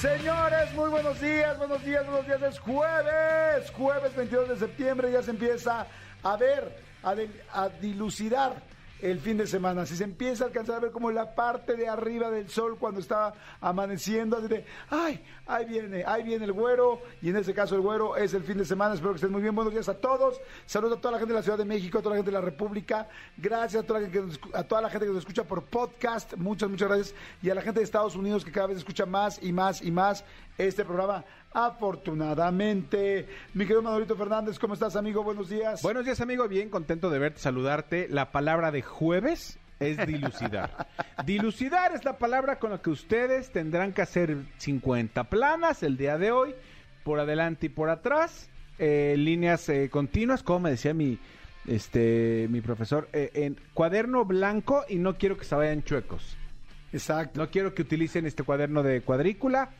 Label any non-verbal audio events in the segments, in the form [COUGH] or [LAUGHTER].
Señores, muy buenos días, buenos días, buenos días. Es jueves, jueves 22 de septiembre. Ya se empieza a ver, a, a dilucidar el fin de semana. Si se empieza a alcanzar a ver como la parte de arriba del sol cuando está amaneciendo, así ay, ahí viene, ahí viene el güero. Y en este caso el güero es el fin de semana. Espero que estén muy bien. Buenos días a todos. Saludos a toda la gente de la Ciudad de México, a toda la gente de la República. Gracias a toda la gente que nos, a toda la gente que nos escucha por podcast. Muchas, muchas gracias. Y a la gente de Estados Unidos que cada vez escucha más y más y más este programa. Afortunadamente. Mi querido Manolito Fernández, ¿cómo estás, amigo? Buenos días. Buenos días, amigo. Bien contento de verte, saludarte. La palabra de jueves es dilucidar. [LAUGHS] dilucidar es la palabra con la que ustedes tendrán que hacer 50 planas el día de hoy, por adelante y por atrás, eh, líneas eh, continuas, como me decía mi este mi profesor, eh, en cuaderno blanco y no quiero que se vayan chuecos. Exacto. No quiero que utilicen este cuaderno de cuadrícula,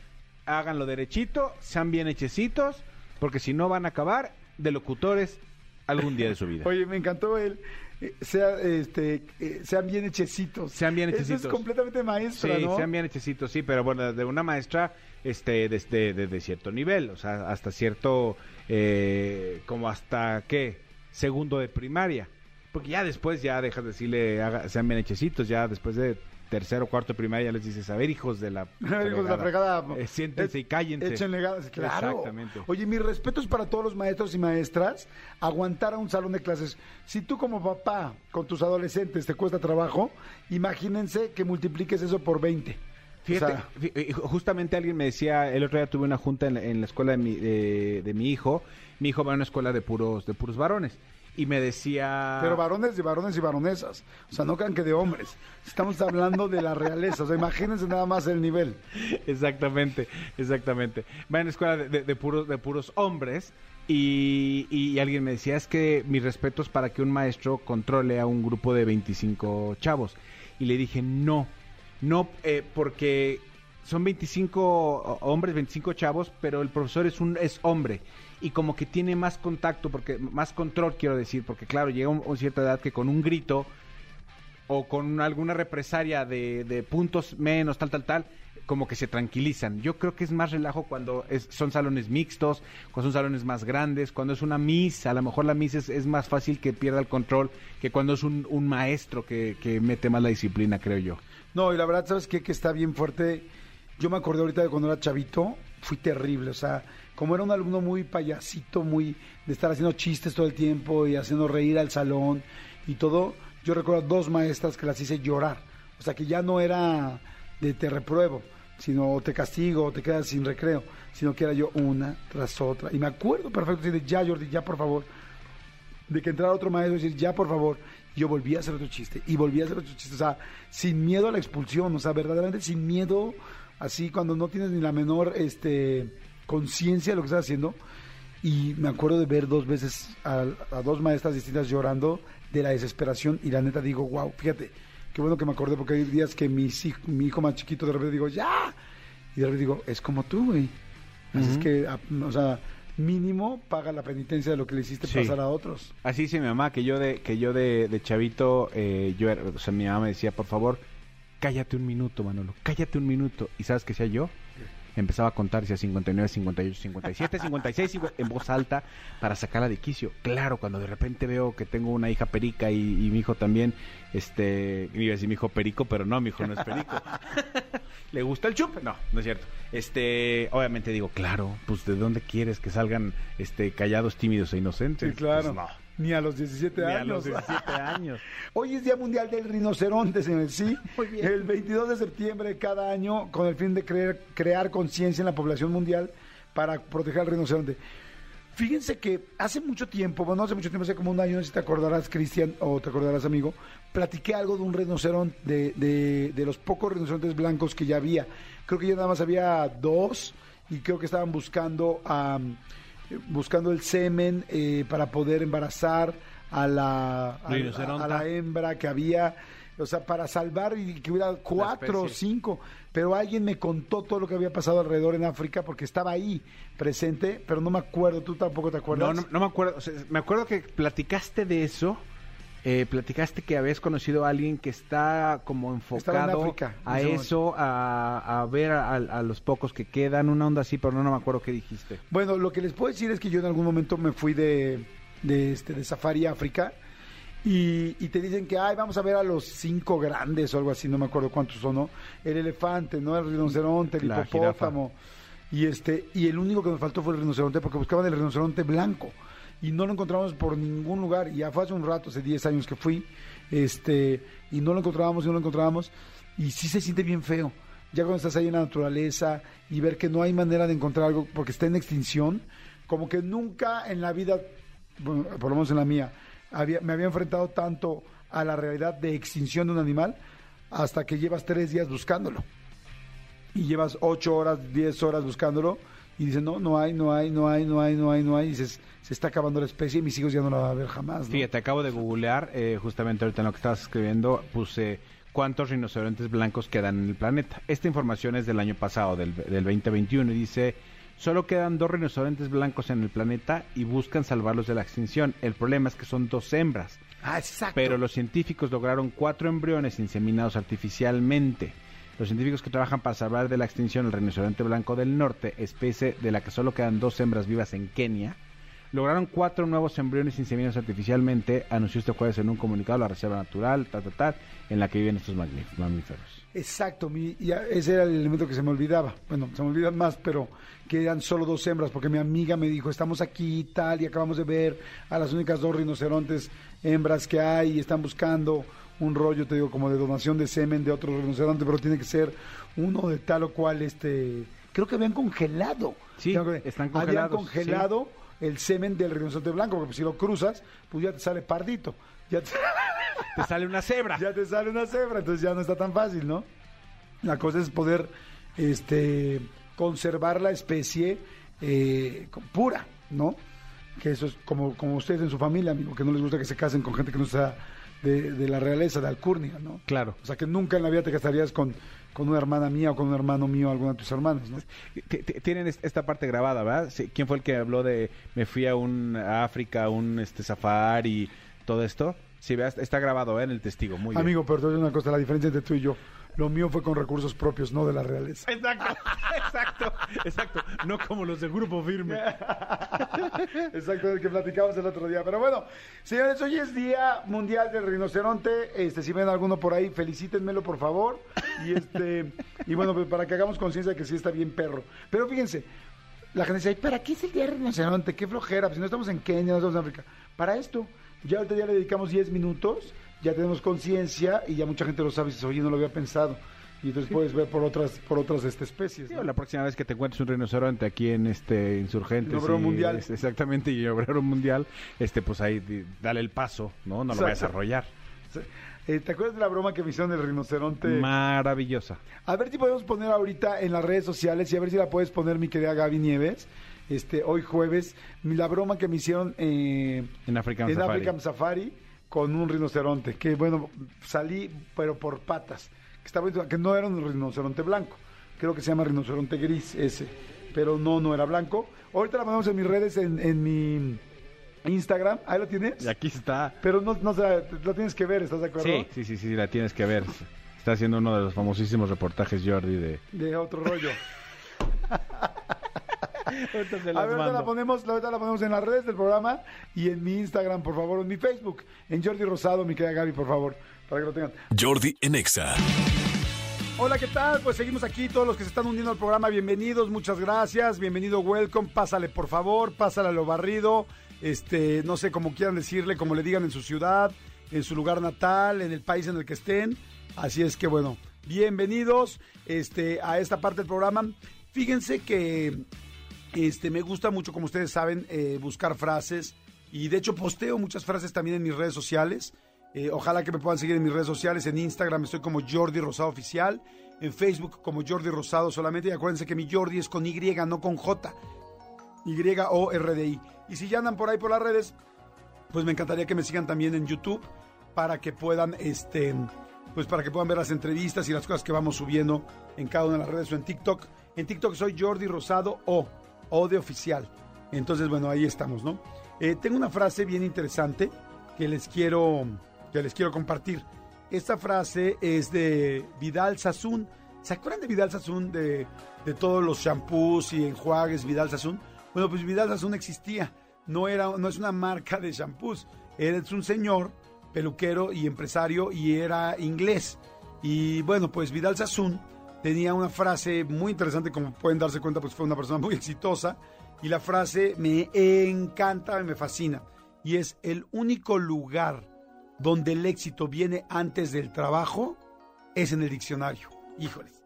háganlo derechito, sean bien hechecitos, porque si no van a acabar de locutores algún día de su vida. [LAUGHS] Oye, me encantó el. eh, sea, este, eh, sean bien hechecitos. Sean bien Eso hechecitos. es completamente maestra, Sí, ¿no? sean bien hechecitos, sí, pero bueno, de una maestra este desde, desde cierto nivel, o sea, hasta cierto, eh, como hasta, ¿qué? Segundo de primaria. Porque ya después ya dejas de decirle, haga- sean bien hechecitos, ya después de tercero cuarto primaria ya les dices, a ver, hijos de la A [LAUGHS] ver, hijos de la fregada. eh, siéntense y cállense. Échenle ganas, claro. Exactamente. Oye, mis respetos para todos los maestros y maestras. Aguantar a un salón de clases. Si tú como papá con tus adolescentes te cuesta trabajo, imagínense que multipliques eso por 20. Fíjate, O sea, eh, justamente alguien me decía, el otro día tuve una junta en la, en la escuela de mi, de, de mi hijo. Mi hijo va a una escuela de puros, de puros varones. Y me decía... Pero varones de varones y varonesas. O sea, no crean que de hombres. Estamos hablando de la realeza. O sea, imagínense nada más el nivel. Exactamente, exactamente. Va una escuela de, de- de puros, de puros hombres. Y, y alguien me decía, es que mis respetos para que un maestro controle a un grupo de 25 chavos. Y le dije, no, no, eh, porque son 25 ho- hombres, 25 chavos, pero el profesor es un es hombre y como que tiene más contacto, porque más control quiero decir, porque claro, llega un- a cierta edad que con un grito o con alguna represalia de, de puntos menos, tal, tal, tal, como que se tranquilizan. Yo creo que es más relajo cuando es- son salones mixtos, cuando son salones más grandes, cuando es una miss, a lo mejor la miss es, más fácil que pierda el control que cuando es un, un maestro que, que mete más la disciplina, creo yo. No, y la verdad, ¿sabes qué? Que está bien fuerte. Yo me acordé ahorita de cuando era chavito, fui terrible. O sea, como era un alumno muy payasito, muy de estar haciendo chistes todo el tiempo y haciendo reír al salón y todo, yo recuerdo dos maestras que las hice llorar. O sea, que ya no era de te repruebo, sino te castigo o te quedas sin recreo, sino que era yo una tras otra. Y me acuerdo perfecto de ya, Jordi, ya por favor de que entrara otro maestro y decir, ya por favor, yo volví a hacer otro chiste, y volví a hacer otro chiste, o sea, sin miedo a la expulsión, o sea, verdaderamente sin miedo, así cuando no tienes ni la menor este conciencia de lo que estás haciendo, y me acuerdo de ver dos veces a, a dos maestras distintas llorando de la desesperación, y la neta digo, wow, fíjate, qué bueno que me acordé, porque hay días que hij- mi hijo más chiquito de repente digo, ya, y de repente digo, es como tú, güey. Así es que, a- o sea, mínimo paga la penitencia de lo que le hiciste Sí. pasar a otros. Así dice mi mamá, que yo de, que yo de, de chavito, eh, yo era- o sea, mi mamá me decía, por favor, cállate un minuto, Manolo, cállate un minuto. ¿Y sabes qué hacía yo? Empezaba a contar, decía 59, 58, 57, 56, 50, en voz alta para sacarla de quicio. Claro, cuando de repente veo que tengo una hija perica y, y mi hijo también, este, iba a decir mi hijo perico, pero no, mi hijo no es perico. [LAUGHS] ¿Le gusta el chup? No, no es cierto. Este, obviamente digo, claro, pues ¿de dónde quieres que salgan este callados, tímidos e inocentes? Sí, claro. Pues, no. Ni a los 17 Ni años. a los 17 años. [LAUGHS] Hoy es Día Mundial del Rinoceronte, señores. Sí, [LAUGHS] Muy bien. el 22 de septiembre de cada año, con el fin de crear, crear conciencia en la población mundial para proteger al rinoceronte. Fíjense que hace mucho tiempo, bueno, hace mucho tiempo, hace como un año, no sé si te acordarás, Cristian, o te acordarás, amigo, platiqué algo de un rinoceronte, de, de, de los pocos rinocerontes blancos que ya había. Creo que ya nada más había dos y creo que estaban buscando am, eh, buscando el semen eh, para poder embarazar a la, a, la hembra que había, o sea, para salvar y que hubiera cuatro o cinco. Pero alguien me contó todo lo que había pasado alrededor en África porque estaba ahí presente, pero no me acuerdo, tú tampoco te acuerdas. No, no, no me acuerdo. o sea, me acuerdo que platicaste de eso. Eh, platicaste que habías conocido a alguien que está como en enfocado África, a eso, a, a ver a, a los pocos que quedan, una onda así, pero no, no me acuerdo qué dijiste. Bueno, lo que les puedo decir es que yo en algún momento me fui de, de, este, de Safari África y, y te dicen que, ay, vamos a ver a los cinco grandes o algo así, no me acuerdo cuántos son, ¿no? El elefante, ¿no? El rinoceronte, el La hipopótamo. Y, este, y el único que nos faltó fue el rinoceronte porque buscaban el rinoceronte blanco y no lo encontramos por ningún lugar. Y ya fue hace un rato, hace 10 años que fui, este, y no lo encontrábamos y no lo encontrábamos. Y sí se siente bien feo. Ya cuando estás ahí en la naturaleza y ver que no hay manera de encontrar algo porque está en extinción, como que nunca en la vida, por lo menos en la mía, había, me había enfrentado tanto a la realidad de extinción de un animal hasta que llevas tres días buscándolo y llevas ocho horas, diez horas buscándolo y dices, no, no hay, no hay, no hay, no hay, no hay, no hay, y dices, se está acabando la especie y mis hijos ya no la van a ver jamás. ¿no? Fíjate, acabo de googlear, eh, justamente ahorita en lo que estabas escribiendo, puse cuántos rinocerontes blancos quedan en el planeta. Esta información es del año pasado, del, del 2021, y dice, solo quedan dos rinocerontes blancos en el planeta y buscan salvarlos de la extinción. El problema es que son dos hembras, Ah, exacto. pero los científicos lograron cuatro embriones inseminados artificialmente. Los científicos que trabajan para salvar de la extinción el rinoceronte blanco del norte, especie de la que solo quedan dos hembras vivas en Kenia, lograron cuatro nuevos embriones inseminados artificialmente, anunció este jueves en un comunicado la Reserva Natural, ta, ta, ta, en la que viven estos mamíferos. Exacto, mi, y ese era el elemento que se me olvidaba. Bueno, se me olvidan más, pero que eran solo dos hembras, porque mi amiga me dijo, estamos aquí y tal, y acabamos de ver a las únicas dos rinocerontes hembras que hay, y están buscando un rollo, te digo, como de donación de semen de otro rinoceronte, pero tiene que ser uno de tal o cual, este, creo que habían congelado. Sí, que están Habían congelados, congelado el semen del rinoceronte blanco, porque si lo cruzas, pues ya te sale pardito. Ya te... [LAUGHS] Te sale una cebra. ya te sale una cebra, entonces ya no está tan fácil, ¿no? La cosa es poder este, conservar la especie eh, pura, ¿no? Que eso es como, como ustedes en su familia, amigo, que no les gusta que se casen con gente que no sea de, de la realeza, de alcurnia, ¿no? Claro. O sea, que nunca en la vida te casarías con, con una hermana mía o con un hermano mío, alguna de tus hermanos, ¿no? Tienen es- esta parte grabada, ¿verdad? ¿Quién fue el que habló de me fui a un a África, un este safari, todo esto? Sí, está grabado ¿eh? en el testigo, muy bien. Amigo, pero te voy a decir una cosa, la diferencia entre tú y yo, lo mío fue con recursos propios, no de la realeza. Exacto, [LAUGHS] exacto, exacto. No como los de Grupo Firme. [LAUGHS] Exacto, del que platicamos el otro día. Pero bueno, señores, hoy es Día Mundial del Rinoceronte. Este, si ven alguno por ahí, felicítenmelo, por favor. Y este, y bueno, pues para que hagamos conciencia de que sí está bien perro. Pero fíjense, la gente dice, "Ay, ¿para qué es el Día del Rinoceronte? Qué flojera, pues si no estamos en Kenia, no estamos en África. Para esto, ya ahorita ya le dedicamos 10 minutos, ya tenemos conciencia y ya mucha gente lo sabe y dice, oye, no lo había pensado. Y entonces puedes ver por otras, por otras este, especies. La próxima vez que te encuentres un rinoceronte aquí en este Insurgentes. En Obrero y- Mundial. es- exactamente, y Obrero Mundial, este, pues ahí dale el paso, ¿no? No lo vayas a Exacto. arrollar. Eh, ¿Te acuerdas de la broma que me hicieron del rinoceronte? Maravillosa. A ver si podemos poner ahorita en las redes sociales y a ver si la puedes poner mi querida Gaby Nieves. Este, hoy jueves, la broma que me hicieron eh, En African en Safari. African Safari con un rinoceronte. Que bueno, salí, pero por patas. Que, estaba, que no era un rinoceronte blanco. Creo que se llama rinoceronte gris ese. Pero no, no era blanco. Ahorita la ponemos en mis redes, en, en mi Instagram. Ahí lo tienes. Y aquí está. Pero no, no lo tienes que ver, ¿estás de acuerdo? Sí, sí, sí, sí, la tienes que ver. Está haciendo uno de los famosísimos reportajes Jordi de... De otro rollo. [LAUGHS] Ahorita se A ver, ahorita la ponemos, ahorita la ponemos en las redes del programa y en mi Instagram, por favor, en mi Facebook, en Jordi Rosado, mi querida Gaby, por favor, para que lo tengan. Jordi en Exa. Hola, ¿qué tal? Pues seguimos aquí, todos los que se están uniendo al programa, bienvenidos, muchas gracias, bienvenido, welcome, pásale por favor, pásale a lo barrido, este, no sé, como quieran decirle, como le digan en su ciudad, en su lugar natal, en el país en el que estén, así es que bueno, bienvenidos este, a esta parte del programa. Fíjense que este, me gusta mucho, como ustedes saben, eh, buscar frases y de hecho posteo muchas frases también en mis redes sociales. Eh, ojalá que me puedan seguir en mis redes sociales. En Instagram estoy como Jordi Rosado Oficial. En Facebook como Jordi Rosado solamente. Y acuérdense que mi Jordi es con Y, no con J. Y-O-R-D-I. Y si ya andan por ahí por las redes, pues me encantaría que me sigan también en YouTube para que puedan, este, pues para que puedan ver las entrevistas y las cosas que vamos subiendo en cada una de las redes o en TikTok. En TikTok soy Jordi Rosado O, O de oficial. Entonces, bueno, ahí estamos, ¿no? Eh, tengo una frase bien interesante que les quiero, que les quiero compartir. Esta frase es de Vidal Sassoon. ¿Se acuerdan de Vidal Sassoon de, de todos los shampoos y enjuagues Vidal Sassoon? Bueno, pues Vidal Sassoon existía. No, era, no es una marca de shampoos. Es un señor peluquero y empresario y era inglés. Y bueno, pues Vidal Sassoon tenía una frase muy interesante, como pueden darse cuenta, pues fue una persona muy [LAUGHS] exitosa. Y la frase me encanta, me fascina. Y es el único lugar donde el éxito viene antes del trabajo es en el diccionario. Híjoles.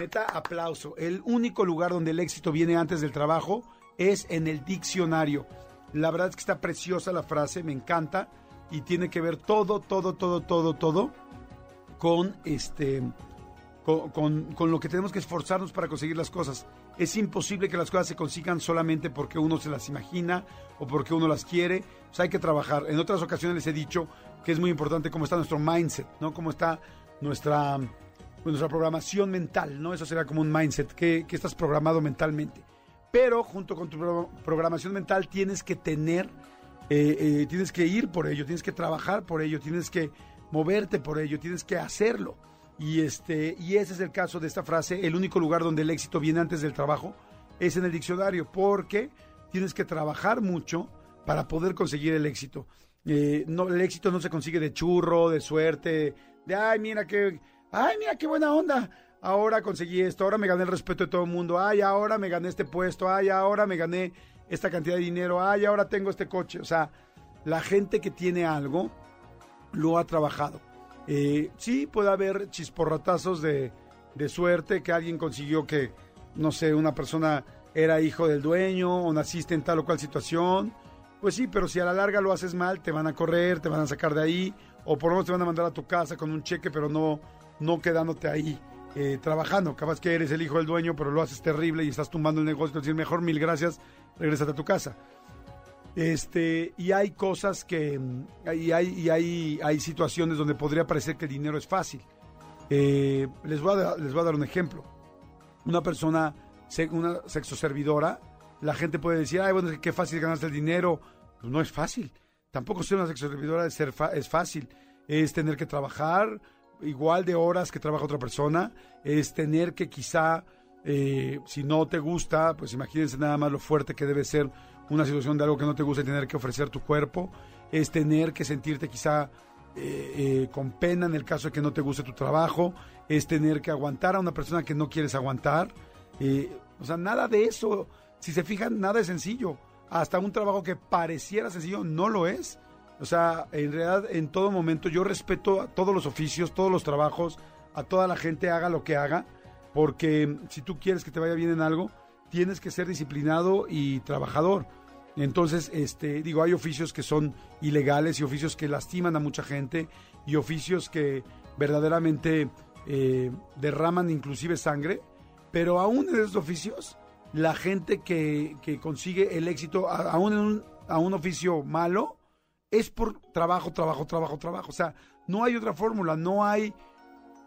Neta, aplauso. El único lugar donde el éxito viene antes del trabajo es en el diccionario. La verdad es que está preciosa la frase, me encanta y tiene que ver todo, todo, todo, todo, todo con este con, con, lo que tenemos que esforzarnos para conseguir las cosas. Es imposible que las cosas se consigan solamente porque uno se las imagina o porque uno las quiere. Pues hay que trabajar. En otras ocasiones les he dicho que es muy importante cómo está nuestro mindset, ¿no? Cómo está nuestra, nuestra programación mental, ¿no? Eso sería como un mindset, que, que estás programado mentalmente. Pero junto con tu programación mental tienes que tener eh, eh, tienes que ir por ello, tienes que trabajar por ello, tienes que moverte por ello, tienes que hacerlo. Y, este, y ese es el caso de esta frase, el único lugar donde el éxito viene antes del trabajo es en el diccionario, porque tienes que trabajar mucho para poder conseguir el éxito. Eh, el éxito no se consigue de churro, de suerte, de ay, mira qué, ay, mira qué buena onda. Ahora conseguí esto, ahora me gané el respeto de todo el mundo, ay, ahora me gané este puesto, ay, ahora me gané esta cantidad de dinero, ay, ahora tengo este coche. O sea, la gente que tiene algo lo ha trabajado. Eh, sí, puede haber chisporratazos de, de suerte, que alguien consiguió que, no sé, una persona era hijo del dueño o naciste en tal o cual situación. Pues sí, pero si a la larga lo haces mal, te van a correr, te van a sacar de ahí, o por lo menos te van a mandar a tu casa con un cheque, pero no, no quedándote ahí eh, trabajando. Capaz que eres el hijo del dueño, pero lo haces terrible y estás tumbando el negocio. Decir, mejor mil gracias, regresate a tu casa. Este, y hay cosas que, y hay, y hay, hay situaciones donde podría parecer que el dinero es fácil. Eh, les, voy a, les voy a dar un ejemplo. Una persona, una sexoservidora, la gente puede decir, ay, bueno, qué fácil ganarse el dinero. Pues no es fácil. Tampoco ser una sexoservidora es, ser es fácil. Es tener que trabajar igual de horas que trabaja otra persona. Es tener que quizá eh, si no te gusta, pues imagínense nada más lo fuerte que debe ser una situación de algo que no te gusta y tener que ofrecer tu cuerpo. Es tener que sentirte quizá eh, eh, con pena en el caso de que no te guste tu trabajo. Es tener que aguantar a una persona que no quieres aguantar. o sea, nada de eso. Si se fijan, nada es sencillo. Hasta un trabajo que pareciera sencillo no lo es. O sea, en realidad, en todo momento yo respeto a todos los oficios, todos los trabajos, a toda la gente haga lo que haga porque si tú quieres que te vaya bien en algo, tienes que ser disciplinado y trabajador. Entonces, este, digo, hay oficios que son ilegales y oficios que lastiman a mucha gente y oficios que verdaderamente eh, derraman inclusive sangre, pero aún en esos oficios, la gente que, que consigue el éxito, aún en un, a un oficio malo, es por trabajo, trabajo, trabajo, trabajo. O sea, no hay otra fórmula, no hay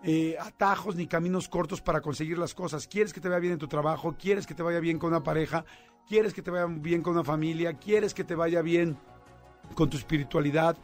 eh, atajos ni caminos cortos para conseguir las cosas. Quieres que te vaya bien en tu trabajo, quieres que te vaya bien con una pareja, quieres que te vaya bien con una familia, quieres que te vaya bien con tu espiritualidad,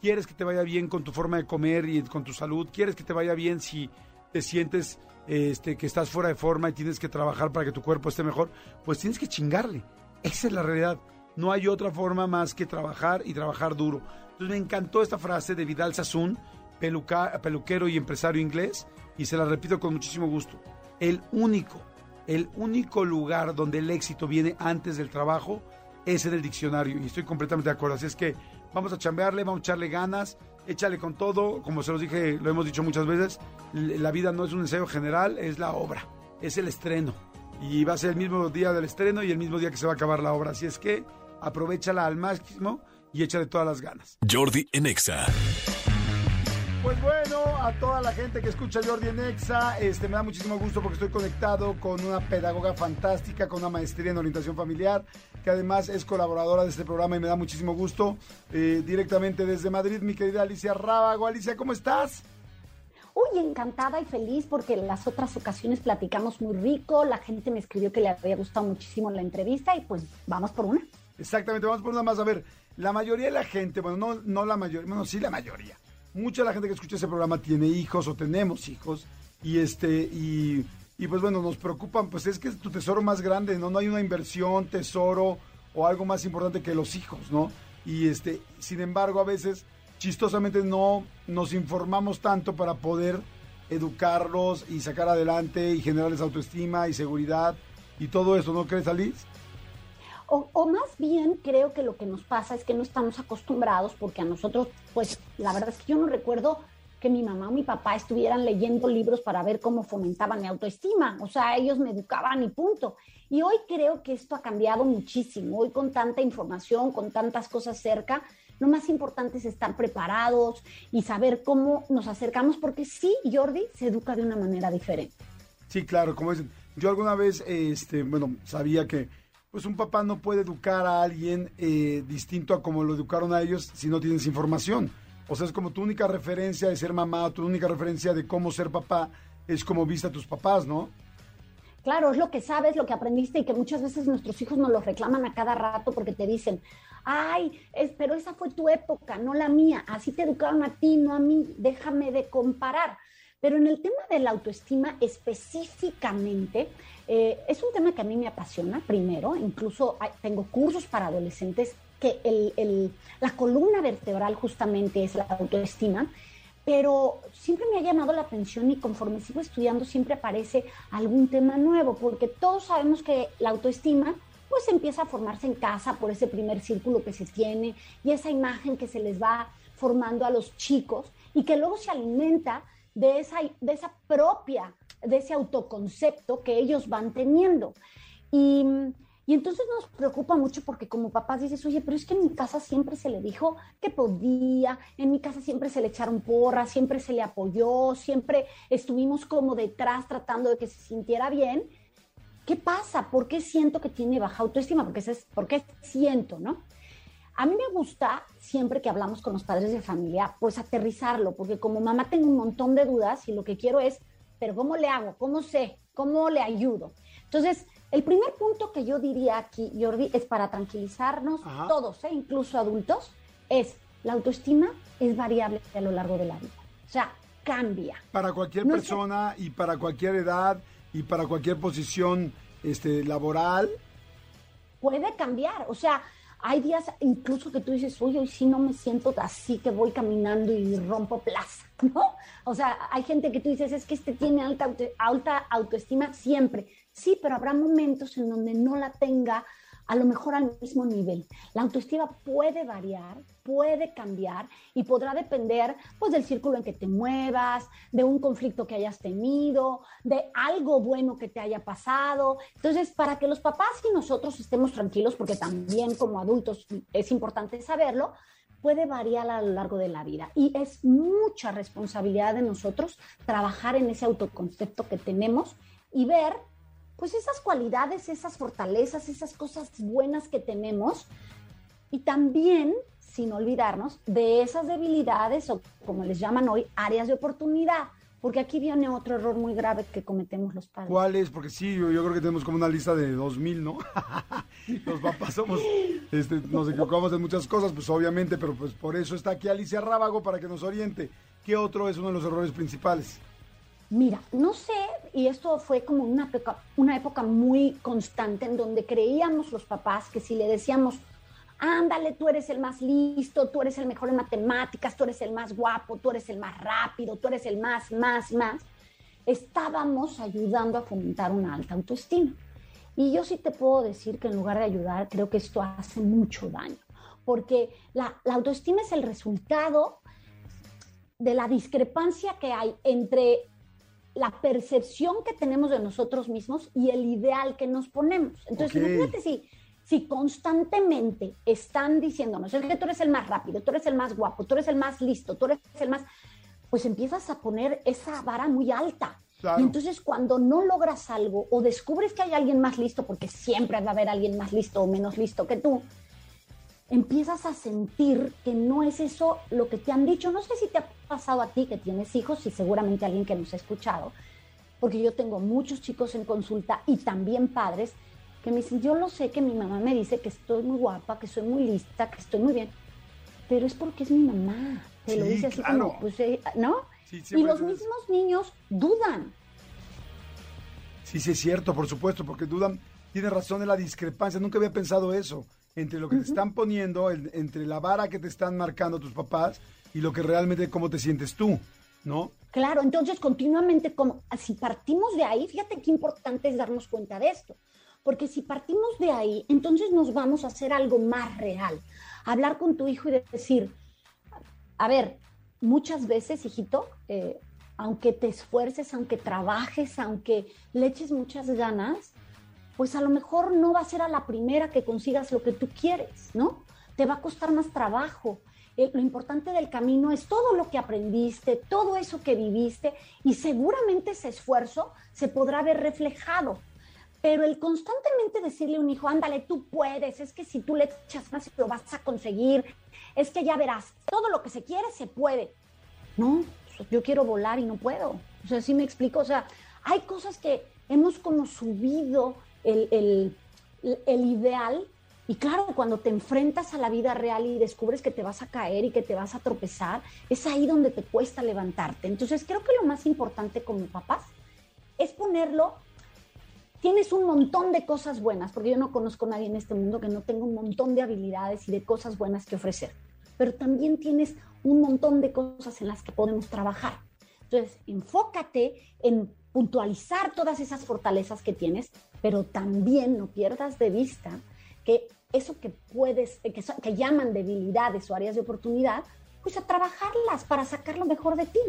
quieres que te vaya bien con tu forma de comer y con tu salud, quieres que te vaya bien si te sientes este, que estás fuera de forma y tienes que trabajar para que tu cuerpo esté mejor, pues tienes que chingarle. Esa es la realidad. No hay otra forma más que trabajar y trabajar duro. Entonces me encantó esta frase de Vidal Sassoon peluquero y empresario inglés, y se la repito con muchísimo gusto. El único, el único lugar donde el éxito viene antes del trabajo es en el diccionario, y estoy completamente de acuerdo. Así es que vamos a chambearle, vamos a echarle ganas, échale con todo, como se los dije, lo hemos dicho muchas veces, la vida no es un ensayo general, es la obra, es el estreno. Y va a ser el mismo día del estreno y el mismo día que se va a acabar la obra. Así es que aprovechala al máximo y échale todas las ganas. Jordi en Exa. Pues bueno, a toda la gente que escucha Jordi en Exa, este, me da muchísimo gusto porque estoy conectado con una pedagoga fantástica, con una maestría en orientación familiar, que además es colaboradora de este programa y me da muchísimo gusto. Eh, directamente desde Madrid, mi querida Alicia Rábago. Alicia, ¿cómo estás? Uy, encantada y feliz porque en las otras ocasiones platicamos muy rico, la gente me escribió que le había gustado muchísimo la entrevista y pues vamos por una. Exactamente, vamos por una más. A ver, la mayoría de la gente, bueno, no, no la mayoría, bueno, sí la mayoría. Mucha de la gente que escucha ese programa tiene hijos o tenemos hijos y este y, pues bueno, nos preocupan, pues es que es tu tesoro más grande, ¿no? No hay una inversión, tesoro o algo más importante que los hijos, ¿no? Y este, sin embargo, a veces chistosamente no nos informamos tanto para poder educarlos y sacar adelante y generarles autoestima y seguridad y todo eso, ¿no crees, Alice? O, o, más bien creo que lo que nos pasa es que no estamos acostumbrados porque a nosotros, pues la verdad es que yo no recuerdo que mi mamá o mi papá estuvieran leyendo libros para ver cómo fomentaban mi autoestima. O sea, ellos me educaban y punto. Y hoy creo que esto ha cambiado muchísimo. Hoy con tanta información, con tantas cosas cerca, lo más importante es estar preparados y saber cómo nos acercamos, porque sí, Jordi se educa de una manera diferente. Sí, claro, como dicen. Yo alguna vez, este, bueno, sabía que pues un papá no puede educar a alguien eh, distinto a como lo educaron a ellos si no tienes información. O sea, es como tu única referencia de ser mamá, tu única referencia de cómo ser papá, es como viste a tus papás, ¿no? Claro, es lo que sabes, lo que aprendiste y que muchas veces nuestros hijos nos lo reclaman a cada rato porque te dicen, ay, es, pero esa fue tu época, no la mía, así te educaron a ti, no a mí, déjame de comparar. Pero en el tema de la autoestima específicamente, eh, es un tema que a mí me apasiona, primero, incluso tengo cursos para adolescentes que el, el, la columna vertebral justamente es la autoestima, pero siempre me ha llamado la atención y conforme sigo estudiando siempre aparece algún tema nuevo, porque todos sabemos que la autoestima pues empieza a formarse en casa por ese primer círculo que se tiene y esa imagen que se les va formando a los chicos y que luego se alimenta de esa, de esa propia, de ese autoconcepto que ellos van teniendo. Y, y, entonces nos preocupa mucho porque como papás dices, oye, pero es que en mi casa siempre se le dijo que podía, en mi casa siempre se le echaron porras, siempre se le apoyó, siempre estuvimos como detrás tratando de que se sintiera bien. ¿Qué pasa? ¿Por qué siento que tiene baja autoestima? Porque es, ¿Por qué siento, no? A mí me gusta, siempre que hablamos con los padres de familia, pues aterrizarlo, porque como mamá tengo un montón de dudas y lo que quiero es, pero ¿cómo le hago? ¿Cómo sé? ¿Cómo le ayudo? Entonces, el primer punto que yo diría aquí, Jordi, es para tranquilizarnos Ajá. todos, ¿eh? incluso adultos, es la autoestima es variable a lo largo de la vida. O sea, cambia. Para cualquier no persona y para cualquier edad y para cualquier posición este, laboral. Puede cambiar. O sea, hay días incluso que tú dices, oye, hoy sí no me siento así que voy caminando y rompo plaza, [LAUGHS] ¿no? O sea, hay gente que tú dices, es que este tiene alta, alta autoestima siempre. Sí, pero habrá momentos en donde no la tenga a lo mejor al mismo nivel. La autoestima puede variar, puede cambiar y podrá depender pues del círculo en que te muevas, de un conflicto que hayas tenido, de algo bueno que te haya pasado. Entonces, para que los papás y nosotros estemos tranquilos, porque también como adultos es importante saberlo, puede variar a lo largo de la vida y es mucha responsabilidad de nosotros trabajar en ese autoconcepto que tenemos y ver pues esas cualidades, esas fortalezas, esas cosas buenas que tenemos y también sin olvidarnos de esas debilidades o como les llaman hoy, áreas de oportunidad. Porque aquí viene otro error muy grave que cometemos los padres. ¿Cuál es? Porque sí, yo, creo que tenemos como una lista de 2000, ¿no? [LAUGHS] los papás somos, este, nos equivocamos en muchas cosas, pues obviamente, pero pues por eso está aquí Alicia Rábago para que nos oriente. ¿Qué otro es uno de los errores principales? Mira, no sé, y esto fue como una época, una época muy constante en donde creíamos los papás que si le decíamos, ándale, tú eres el más listo, tú eres el mejor en matemáticas, tú eres el más guapo, tú eres el más rápido, tú eres el más, más, más, estábamos ayudando a fomentar una alta autoestima. Y yo sí te puedo decir que en lugar de ayudar, creo que esto hace mucho daño, porque la, la autoestima es el resultado de la discrepancia que hay entre la percepción que tenemos de nosotros mismos y el ideal que nos ponemos. Entonces, okay. imagínate si, si constantemente están diciéndonos, es que tú eres el más rápido, tú eres el más guapo, tú eres el más listo, tú eres el más, pues empiezas a poner esa vara muy alta. Y entonces cuando no logras algo o descubres que hay alguien más listo, porque siempre va a haber alguien más listo o menos listo que tú, empiezas a sentir que no es eso lo que te han dicho. No sé si te ha pasado a ti que tienes hijos y seguramente alguien que nos ha escuchado, porque yo tengo muchos chicos en consulta y también padres que me dicen, yo lo sé que mi mamá me dice que estoy muy guapa, que soy muy lista, que estoy muy bien, pero es porque es mi mamá. Te lo dice así como, pues, eh, ¿no? y los mismos niños dudan. Sí, sí, es cierto, por supuesto, porque dudan. Tiene razón en la discrepancia. Nunca había pensado eso. Entre lo que te están poniendo, entre la vara que te están marcando tus papás y lo que realmente cómo te sientes tú, ¿no? Claro, entonces continuamente, como, si partimos de ahí, fíjate qué importante es darnos cuenta de esto. Porque si partimos de ahí, entonces nos vamos a hacer algo más real. Hablar con tu hijo y decir, a ver, muchas veces, hijito, eh, aunque te esfuerces, aunque trabajes, aunque le eches muchas ganas, pues a lo mejor no va a ser a la primera que consigas lo que tú quieres, ¿no? Te va a costar más trabajo. Eh, lo importante del camino es todo lo que aprendiste, todo eso que viviste y seguramente ese esfuerzo se podrá ver reflejado pero el constantemente decirle a un hijo, ándale, tú puedes, es que si tú le echas más lo vas a conseguir, es que ya verás, todo lo que se quiere se puede. No, yo quiero volar y no puedo. O sea, sí me explico, o sea, hay cosas que hemos como subido el, el ideal y claro, cuando te enfrentas a la vida real y descubres que te vas a caer y que te vas a tropezar, es ahí donde te cuesta levantarte. Entonces creo que lo más importante como papás es ponerlo tienes un montón de cosas buenas, porque yo no conozco a nadie en este mundo que no tenga un montón de habilidades y de cosas buenas que ofrecer, pero también tienes un montón de cosas en las que podemos trabajar. Entonces, enfócate en puntualizar todas esas fortalezas que tienes, pero también no pierdas de vista que eso que puedes, que, que llaman debilidades o áreas de oportunidad, pues a trabajarlas para sacar lo mejor de ti.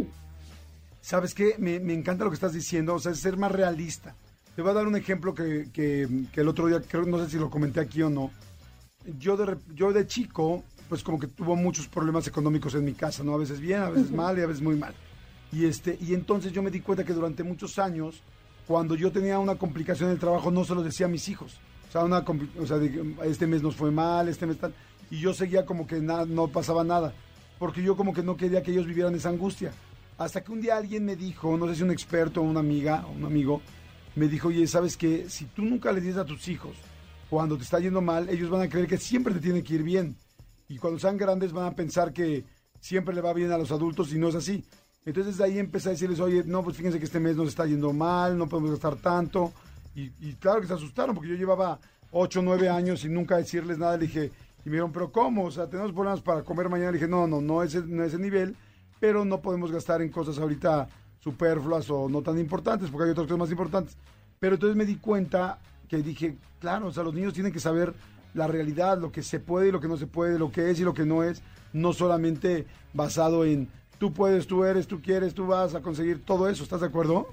¿Sabes qué? Me, me encanta lo que estás diciendo, o sea, es ser más realista. Te voy a dar un ejemplo que, que, el otro día, creo, no sé si lo comenté aquí o no. Yo de, yo de chico, pues como que tuvo muchos problemas económicos en mi casa, ¿no? A veces bien, a veces mal y a veces muy mal. Y, este, y entonces yo me di cuenta que durante muchos años, cuando yo tenía una complicación en el trabajo, no se lo decía a mis hijos. O sea, una, o sea este mes nos fue mal, este mes tal. Y yo seguía como que nada, no pasaba nada. Porque yo como que no quería que ellos vivieran esa angustia. Hasta que un día alguien me dijo, no sé si un experto, una amiga, o un amigo, me dijo, oye, ¿sabes qué? Si tú nunca le dices a tus hijos cuando te está yendo mal, ellos van a creer que siempre te tiene que ir bien. Y cuando sean grandes van a pensar que siempre le va bien a los adultos y no es así. Entonces de ahí empecé a decirles, oye, no, pues fíjense que este mes nos está yendo mal, no podemos gastar tanto. Y, claro que se asustaron porque yo llevaba 8 o 9 años y nunca decirles nada. Le dije, y me dijeron, pero ¿cómo? O sea, tenemos problemas para comer mañana. Le dije, no, no, no es, no ese nivel, pero no podemos gastar en cosas ahorita superfluas o no tan importantes, porque hay otras cosas más importantes. Pero entonces me di cuenta que dije, claro, o sea, los niños tienen que saber la realidad, lo que se puede y lo que no se puede, lo que es y lo que no es, no solamente basado en tú puedes, tú eres, tú quieres, tú vas a conseguir todo eso, ¿estás de acuerdo?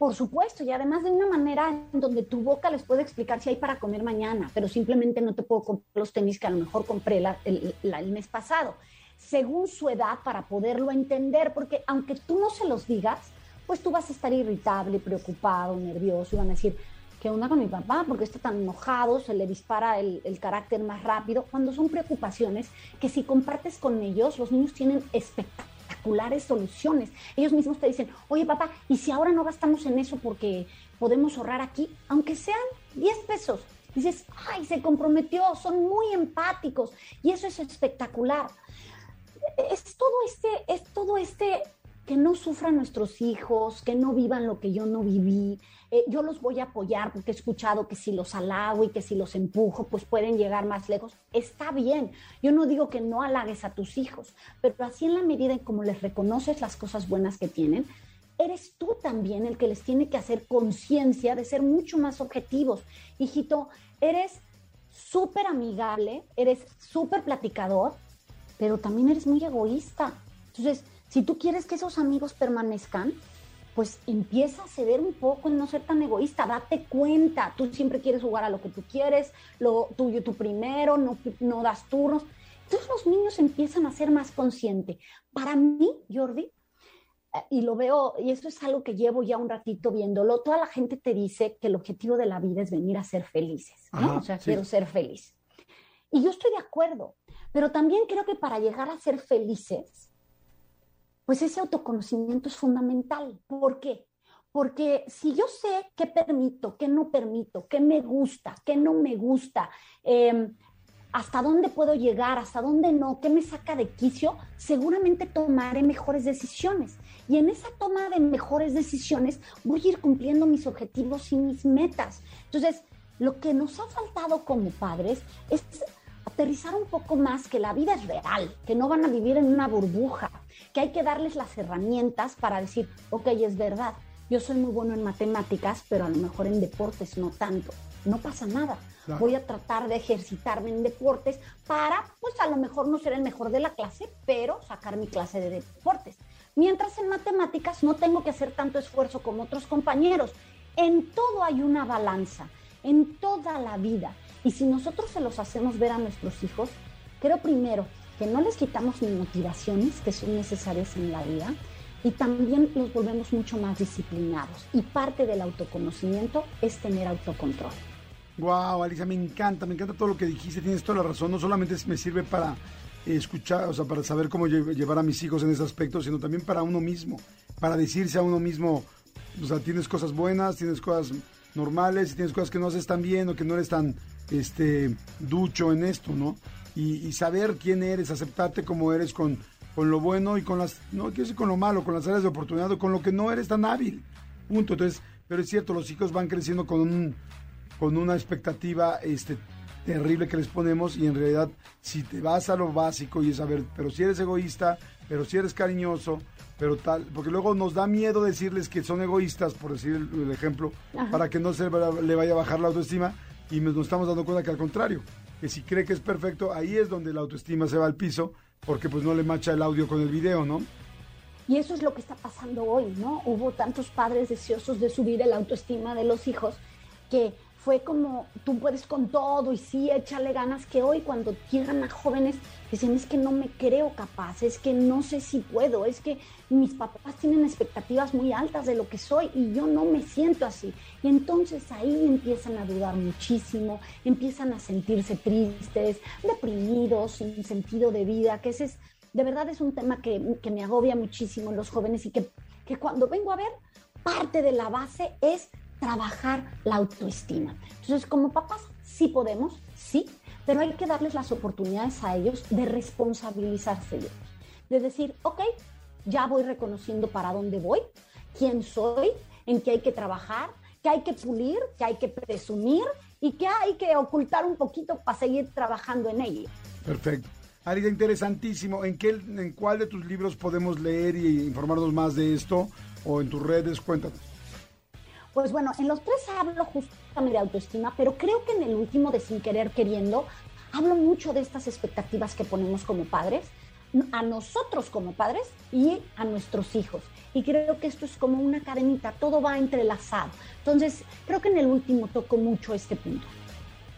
Por supuesto, y además de una manera en donde tu boca les puede explicar si hay para comer mañana, pero simplemente no te puedo comprar los tenis que a lo mejor compré el, mes pasado según su edad para poderlo entender, porque aunque tú no se los digas, pues tú vas a estar irritable, preocupado, nervioso y van a decir, ¿qué onda con mi papá? porque está tan enojado? Se le dispara el, carácter más rápido, cuando son preocupaciones que si compartes con ellos, los niños tienen espectaculares soluciones. Ellos mismos te dicen, oye papá, ¿y si ahora no gastamos en eso porque podemos ahorrar aquí? Aunque sean 10 pesos. Dices, ay, se comprometió, son muy empáticos y eso es espectacular es todo este, es todo este que no sufran nuestros hijos, que no vivan lo que yo no viví. Eh, yo los voy a apoyar porque he escuchado que si los halago y que si los empujo, pues pueden llegar más lejos. Está bien. Yo no digo que no halagues a tus hijos, pero así en la medida en como les reconoces las cosas buenas que tienen, eres tú también el que les tiene que hacer conciencia de ser mucho más objetivos. Hijito, eres súper amigable, eres súper platicador, pero también eres muy egoísta. Entonces, si tú quieres que esos amigos permanezcan, pues empieza a ceder un poco en no ser tan egoísta, date cuenta, tú siempre quieres jugar a lo que tú quieres, lo tuyo tú primero, no, no das turnos. Entonces los niños empiezan a ser más conscientes. Para mí, Jordi, eh, y lo veo, y esto es algo que llevo ya un ratito viéndolo, toda la gente te dice que el objetivo de la vida es venir a ser felices, ¿no? Ajá, o sea, sí. quiero ser feliz. Y yo estoy de acuerdo, pero también creo que para llegar a ser felices, pues ese autoconocimiento es fundamental. ¿Por qué? Porque si yo sé qué permito, qué no permito, qué me gusta, qué no me gusta, eh, hasta dónde puedo llegar, hasta dónde no, qué me saca de quicio, seguramente tomaré mejores decisiones. Y en esa toma de mejores decisiones voy a ir cumpliendo mis objetivos y mis metas. Entonces, lo que nos ha faltado como padres es aterrizar un poco más que la vida es real, que no van a vivir en una burbuja, que hay que darles las herramientas para decir, ok, es verdad, yo soy muy bueno en matemáticas, pero a lo mejor en deportes no tanto. No pasa nada. Claro. Voy a tratar de ejercitarme en deportes para, pues a lo mejor no ser el mejor de la clase, pero sacar mi clase de deportes. Mientras en matemáticas no tengo que hacer tanto esfuerzo como otros compañeros. En todo hay una balanza, en toda la vida. Y si nosotros se los hacemos ver a nuestros hijos, creo primero que no les quitamos ni motivaciones que son necesarias en la vida y también los volvemos mucho más disciplinados. Y parte del autoconocimiento es tener autocontrol. Wow, Alicia, me encanta, me encanta todo lo que dijiste, tienes toda la razón. No solamente me sirve para escuchar, o sea, para saber cómo lle- llevar a mis hijos en ese aspecto, sino también para uno mismo, para decirse a uno mismo, o sea, tienes cosas buenas, tienes cosas normales, tienes cosas que no haces tan bien o que no eres tan, este, ducho en esto, ¿no? Y, y saber quién eres, aceptarte como eres con, con lo bueno y con las, no quiero decir con lo malo, con las áreas de oportunidad o con lo que no eres tan hábil. Punto. Entonces, pero es cierto, los hijos van creciendo con un, con una expectativa este, terrible que les ponemos y en realidad si te vas a lo básico y es a ver, pero si eres egoísta, pero si eres cariñoso, pero tal, porque luego nos da miedo decirles que son egoístas, por decir el, el ejemplo, Ajá. para que no se le vaya a bajar la autoestima y nos estamos dando cuenta que al contrario, que si cree que es perfecto, ahí es donde la autoestima se va al piso, porque pues no le macha el audio con el video, ¿no? Y eso es lo que está pasando hoy, ¿no? Hubo tantos padres deseosos de subir el autoestima de los hijos que fue como, tú puedes con todo y sí, échale ganas, que hoy cuando llegan a jóvenes dicen, es que no me creo capaz, es que no sé si puedo, es que mis papás tienen expectativas muy altas de lo que soy y yo no me siento así. Y entonces ahí empiezan a dudar muchísimo, empiezan a sentirse tristes, deprimidos, sin sentido de vida, que ese es, de verdad es un tema que, que me agobia muchísimo en los jóvenes y que, que cuando vengo a ver, parte de la base es trabajar la autoestima. Entonces, como papás, sí podemos, sí, pero hay que darles las oportunidades a ellos de responsabilizarse ellos. De decir, ok, ya voy reconociendo para dónde voy, quién soy, en qué hay que trabajar, qué hay que pulir, qué hay que presumir y qué hay que ocultar un poquito para seguir trabajando en ello. Perfecto. Alicia, interesantísimo. ¿En, qué, ¿En cuál de tus libros podemos leer y informarnos más de esto? ¿O en tus redes? Cuéntanos. Pues bueno, en los tres hablo justamente de autoestima, pero creo que en el último de Sin Querer Queriendo hablo mucho de estas expectativas que ponemos como padres, a nosotros como padres y a nuestros hijos. Y creo que esto es como una cadenita, todo va entrelazado. Entonces, creo que en el último toco mucho este punto.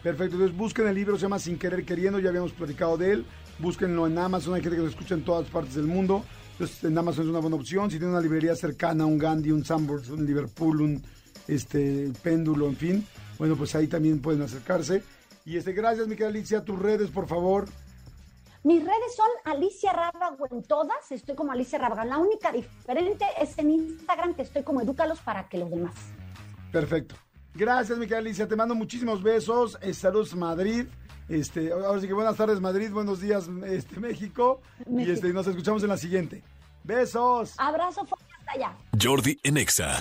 Perfecto, entonces busquen el libro, se llama Sin Querer Queriendo, ya habíamos platicado de él. Búsquenlo en Amazon, hay gente que lo escucha en todas partes del mundo. Entonces en Amazon es una buena opción. Si tienen una librería cercana, un Gandhi, un Sanborns, un Liverpool, un este, péndulo, en fin, bueno, pues ahí también pueden acercarse. Y este, gracias, mi querida Alicia, tus redes, por favor. Mis redes son Alicia Rábago en todas, estoy como Alicia Rábago. La única diferente es en Instagram, que estoy como Edúcalos para que los demás. Perfecto. Gracias, mi querida Alicia. Te mando muchísimos besos. Eh, saludos, Madrid. Este, ahora sí que buenas tardes, Madrid. Buenos días, este, México. Y este, nos escuchamos en la siguiente. Besos. Abrazo fuerte allá. Jordi en Exa.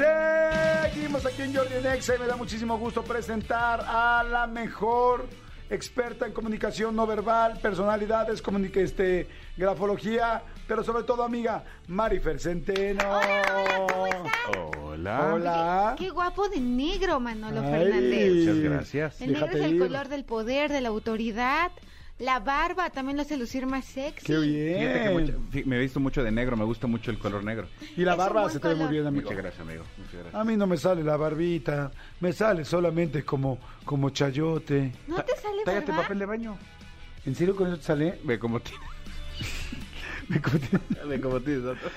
Seguimos aquí en Jordi Nexa y me da muchísimo gusto presentar a la mejor experta en comunicación no verbal, personalidades, comunica- este, grafología, pero sobre todo amiga, Marifer Centeno. Hola. Hola. Qué guapo de negro, Manolo Ay. Fernández. Muchas gracias. El negro es el ir. color del poder, de la autoridad, La barba también lo hace lucir más sexy. Qué bien. Fíjate que mucho- me he visto mucho de negro, me gusta mucho el color negro. Y la Es barba se te ve muy bien, amigo. Muchas gracias, amigo. Muchas gracias. A mí no me sale la barbita, me sale solamente como, como chayote. ¿No te sale Tállate barba? papel de baño. ¿En serio con eso te sale? Ve cómo tiene. Me [LAUGHS] conté- Ve cómo tienes. otro.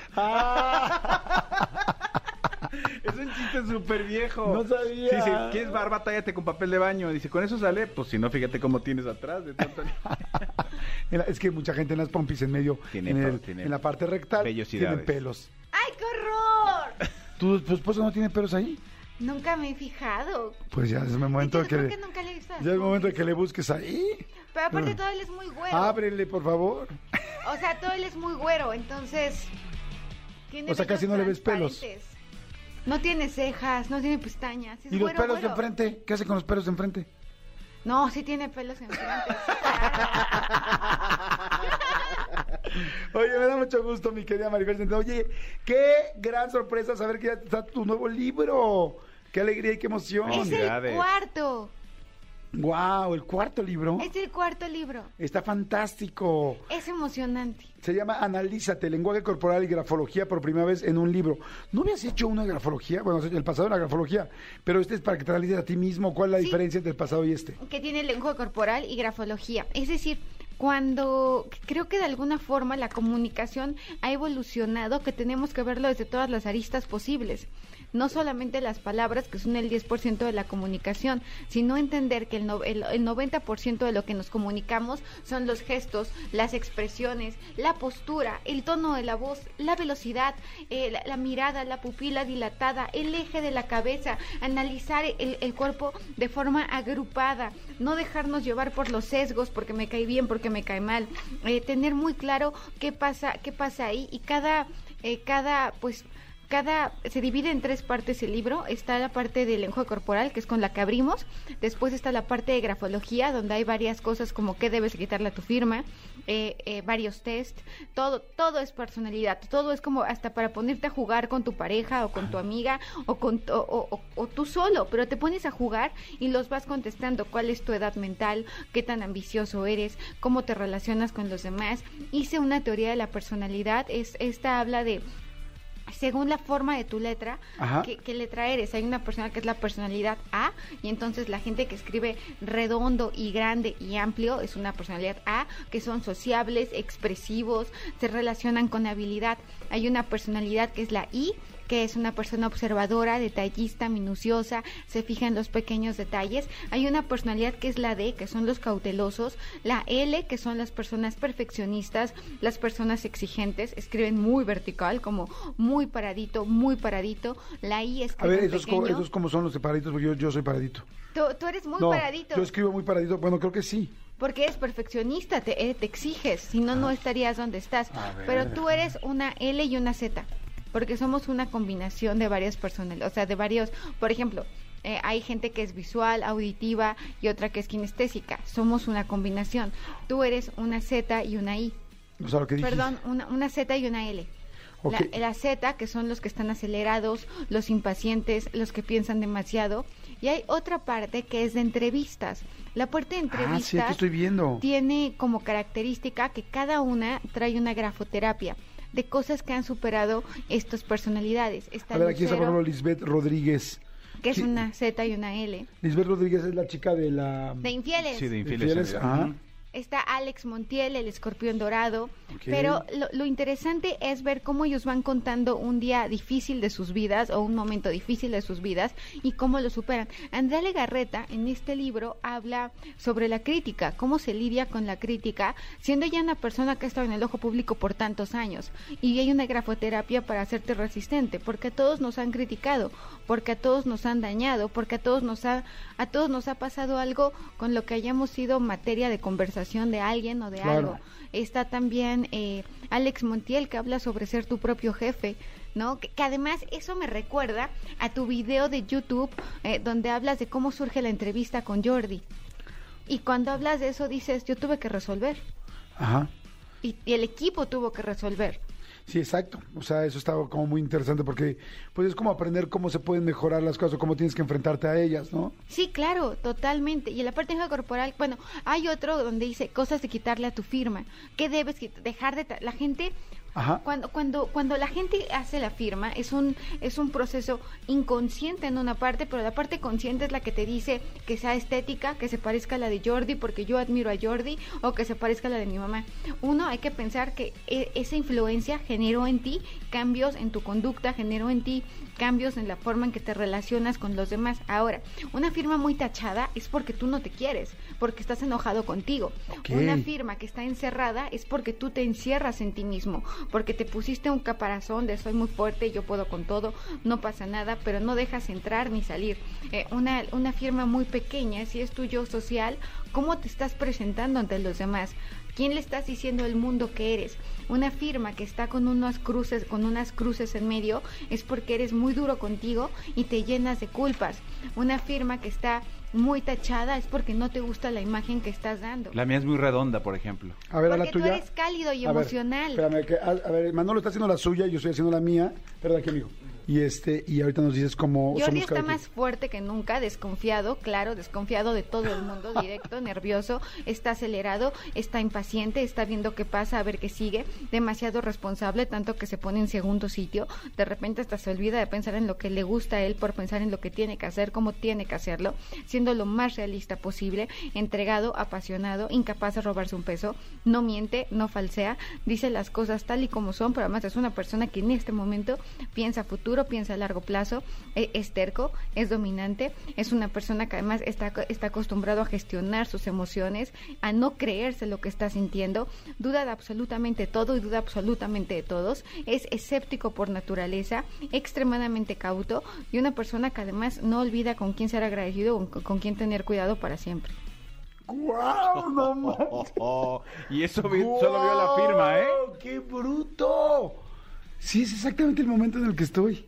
Es un chiste súper viejo. No sabía. Sí, sí, ¿quieres barba? Tállate con papel de baño. Dice, ¿con eso sale? Pues si no, fíjate cómo tienes atrás. De tanto- [LAUGHS] Es que mucha gente en las pompis en medio, Tiene en, pa- el- tiene en la parte rectal, tienen pelos. ¡Ay, qué horror! ¿Tu, tu esposo no tiene pelos ahí? Nunca me he fijado. Pues ya es el momento de que... ¿por qué nunca le he visto las Ya es el momento de que le busques ahí. Pero aparte Ah. todo él es muy güero. Ábrele, por favor. O sea, todo él es muy güero, entonces... tiene O sea, casi no le ves pelos. No tiene cejas, no tiene pestañas. es ¿Y los güero, pelos de enfrente? ¿Qué hace con los pelos de enfrente? No, sí tiene pelos en frente. sí, claro. [LAUGHS] Oye, me da mucho gusto, mi querida Maribel. Oye, qué gran sorpresa saber que ya está tu nuevo libro. Qué alegría y qué emoción. es el cuarto. Wow, el cuarto libro. Es el cuarto libro. Está fantástico. Es emocionante. Se llama Analízate, lenguaje corporal y grafología por primera vez en un libro. ¿No habías hecho una grafología? Bueno, el pasado era grafología, pero este es para que te analices a ti mismo. ¿Cuál es la Sí. diferencia entre el pasado y este? que tiene lenguaje corporal y grafología. Es decir, cuando creo que de alguna forma la comunicación ha evolucionado, que tenemos que verlo desde todas las aristas posibles. No solamente las palabras, que son el 10% de la comunicación, sino entender que el, no- el, el 90% de lo que nos comunicamos son los gestos, las expresiones, la postura, el tono de la voz, la velocidad, eh, la, mirada, la pupila dilatada, el eje de la cabeza, analizar el, el cuerpo de forma agrupada, no dejarnos llevar por los sesgos porque me cae bien, porque me cae mal, eh, tener muy claro qué pasa, qué pasa ahí y cada, eh, cada, pues cada se divide en tres partes el libro. Está la parte del lenguaje corporal, que es con la que abrimos. Después está la parte de grafología, donde hay varias cosas como qué debes quitarle a tu firma, eh, eh, varios test. Todo, todo es personalidad. Todo es como hasta para ponerte a jugar con tu pareja o con tu amiga o con o, o- tú solo, pero te pones a jugar y los vas contestando. ¿Cuál es tu edad mental? ¿Qué tan ambicioso eres? ¿Cómo te relacionas con los demás? Hice una teoría de la personalidad. Es esta habla de según la forma de tu letra, Ajá. ¿qué, qué letra eres? Hay una persona que es la personalidad A y entonces la gente que escribe redondo y grande y amplio es una personalidad A, que son sociables, expresivos, se relacionan con habilidad. Hay una personalidad que es la I, que es una persona observadora, detallista, minuciosa, se fija en los pequeños detalles. Hay una personalidad que es la D, que son los cautelosos, la L, que son las personas perfeccionistas, las personas exigentes, escriben muy vertical, como muy paradito, muy paradito. La I A escribe ver, esos, co- esos como son los separaditos, porque yo, yo soy paradito. Tú, tú eres muy no, paradito. yo escribo muy paradito. Bueno, creo que sí. Porque eres perfeccionista, te, eh, te exiges, si no, no estarías donde estás. Pero tú eres una L y una Z, porque somos una combinación de varias personas, o sea, de varios, por ejemplo, eh, hay gente que es visual, auditiva y otra que es kinestésica. Somos una combinación. Tú eres una Z y una I. O sea, lo que. Perdón, una, una Z y una L. La- Z, que son los que están acelerados, los impacientes, los que piensan demasiado. Y hay otra parte que es de entrevistas. La parte de Ah, sí, entrevistas estoy viendo. tiene como característica que cada una trae una grafoterapia de cosas que han superado estas personalidades. Está A ver, aquí está, por ejemplo, Lisbeth Rodríguez. que es una Z y una L. Lisbeth Rodríguez es la chica de la... De infieles. Sí, de infieles. Infieles, ajá. Está Alex Montiel, el escorpión dorado. Pero lo, lo interesante es ver cómo ellos van contando un día difícil de sus vidas o un momento difícil de sus vidas y cómo lo superan. Andrea Legarreta en este libro habla sobre la crítica, cómo se lidia con la crítica, siendo ya una persona que ha estado en el ojo público por tantos años. Y hay una grafoterapia para hacerte resistente, porque a todos nos han criticado, porque a todos nos han dañado, porque a todos nos ha, a todos nos ha pasado algo con lo que hayamos sido materia de conversación de alguien o de Claro. algo. Está también eh, Alex Montiel que habla sobre ser tu propio jefe, ¿no? Que, que además eso me recuerda a tu video de YouTube eh, donde hablas de cómo surge la entrevista con Jordi. Y cuando hablas de eso dices, yo tuve que resolver. Ajá. Y, y el equipo tuvo que resolver. Sí, exacto. O sea, eso estaba como muy interesante porque pues es como aprender cómo se pueden mejorar las cosas o cómo tienes que enfrentarte a ellas, ¿no? Sí, claro, totalmente. Y en la parte de corporal, bueno, hay otro donde dice cosas de quitarle a tu firma. ¿Qué debes dejar de... La gente... Ajá. Cuando, cuando, cuando la gente hace la firma, es un, es un proceso inconsciente en una parte, pero la parte consciente es la que te dice que sea estética, que se parezca a la de Jordi, porque yo admiro a Jordi, o que se parezca a la de mi mamá. Uno, hay que pensar que e- esa influencia generó en ti cambios en tu conducta, generó en ti cambios en la forma en que te relacionas con los demás. Ahora, una firma muy tachada es porque tú no te quieres, porque estás enojado contigo. Una firma que está encerrada es porque tú te encierras en ti mismo, porque te pusiste un caparazón de soy muy fuerte, yo puedo con todo, no pasa nada, pero no dejas entrar ni salir. Eh, una, una firma muy pequeña, si es tu yo social, ¿cómo te estás presentando ante los demás? ¿Quién le estás diciendo al mundo que eres? Una firma que está con unas cruces, con unas cruces en medio, es porque eres muy duro contigo y te llenas de culpas. Una firma que está muy tachada es porque no te gusta la imagen que estás dando. La mía es muy redonda, por ejemplo. A ver, a la Porque tú tuya. eres cálido y A ver, emocional. espérame, que- a, a ver, Manolo está haciendo la suya y yo estoy haciendo la mía. Perdón, aquí, amigo. Y este, y ahorita nos dices cómo Jordi está más fuerte que nunca, desconfiado, claro, desconfiado de todo el mundo, [LAUGHS] directo, nervioso, está acelerado, está impaciente, está viendo qué pasa, a ver qué sigue, demasiado responsable, tanto que se pone en segundo sitio, de repente hasta se olvida de pensar en lo que le gusta a él por pensar en lo que tiene que hacer, cómo tiene que hacerlo, siendo lo más realista posible, entregado, apasionado, incapaz de robarse un peso, no miente, no falsea, dice las cosas tal y como son, pero además es una persona que en este momento piensa futuro, piensa a largo plazo, e- es terco, es dominante, es una persona que además está, está acostumbrado a gestionar sus emociones, a no creerse lo que está sintiendo, duda de absolutamente todo y duda absolutamente de todos, es escéptico por naturaleza, extremadamente cauto y una persona que además no olvida con quién ser agradecido o con, con quién tener cuidado para siempre. ¡Guau! ¡No [LAUGHS] manches! y eso vi- solo vio la firma, ¿eh? ¡Qué bruto! Sí, es exactamente el momento en el que estoy.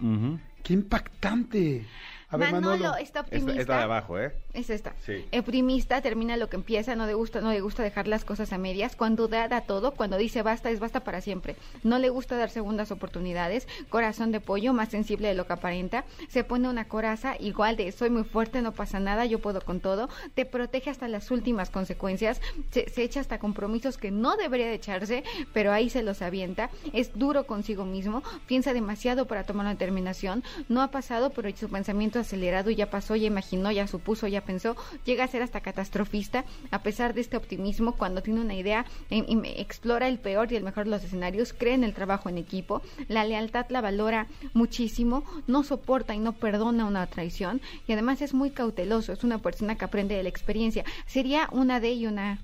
¡Qué impactante! A ver, Manolo, Manolo. está optimista. esta de abajo, ¿eh? Es esta. Sí. Optimista, termina lo que empieza, no le gusta, no le gusta dejar las cosas a medias. Cuando da, da todo, cuando dice basta, es basta para siempre. No le gusta dar segundas oportunidades. Corazón de pollo, más sensible de lo que aparenta. Se pone una coraza igual de soy muy fuerte, no pasa nada, yo puedo con todo. Te protege hasta las últimas consecuencias. Se, se echa hasta compromisos que no debería de echarse, pero ahí se los avienta. Es duro consigo mismo, piensa demasiado para tomar una determinación. No ha pasado, pero su pensamiento acelerado ya pasó, ya imaginó, ya supuso, ya pensó. Llega a ser hasta catastrofista, a pesar de este optimismo, cuando tiene una idea, em, em, explora el peor y el mejor de los escenarios, cree en el trabajo en equipo, la lealtad la valora muchísimo, no soporta y no perdona una traición, y además es muy cauteloso, es una persona que aprende de la experiencia. Sería una D y una A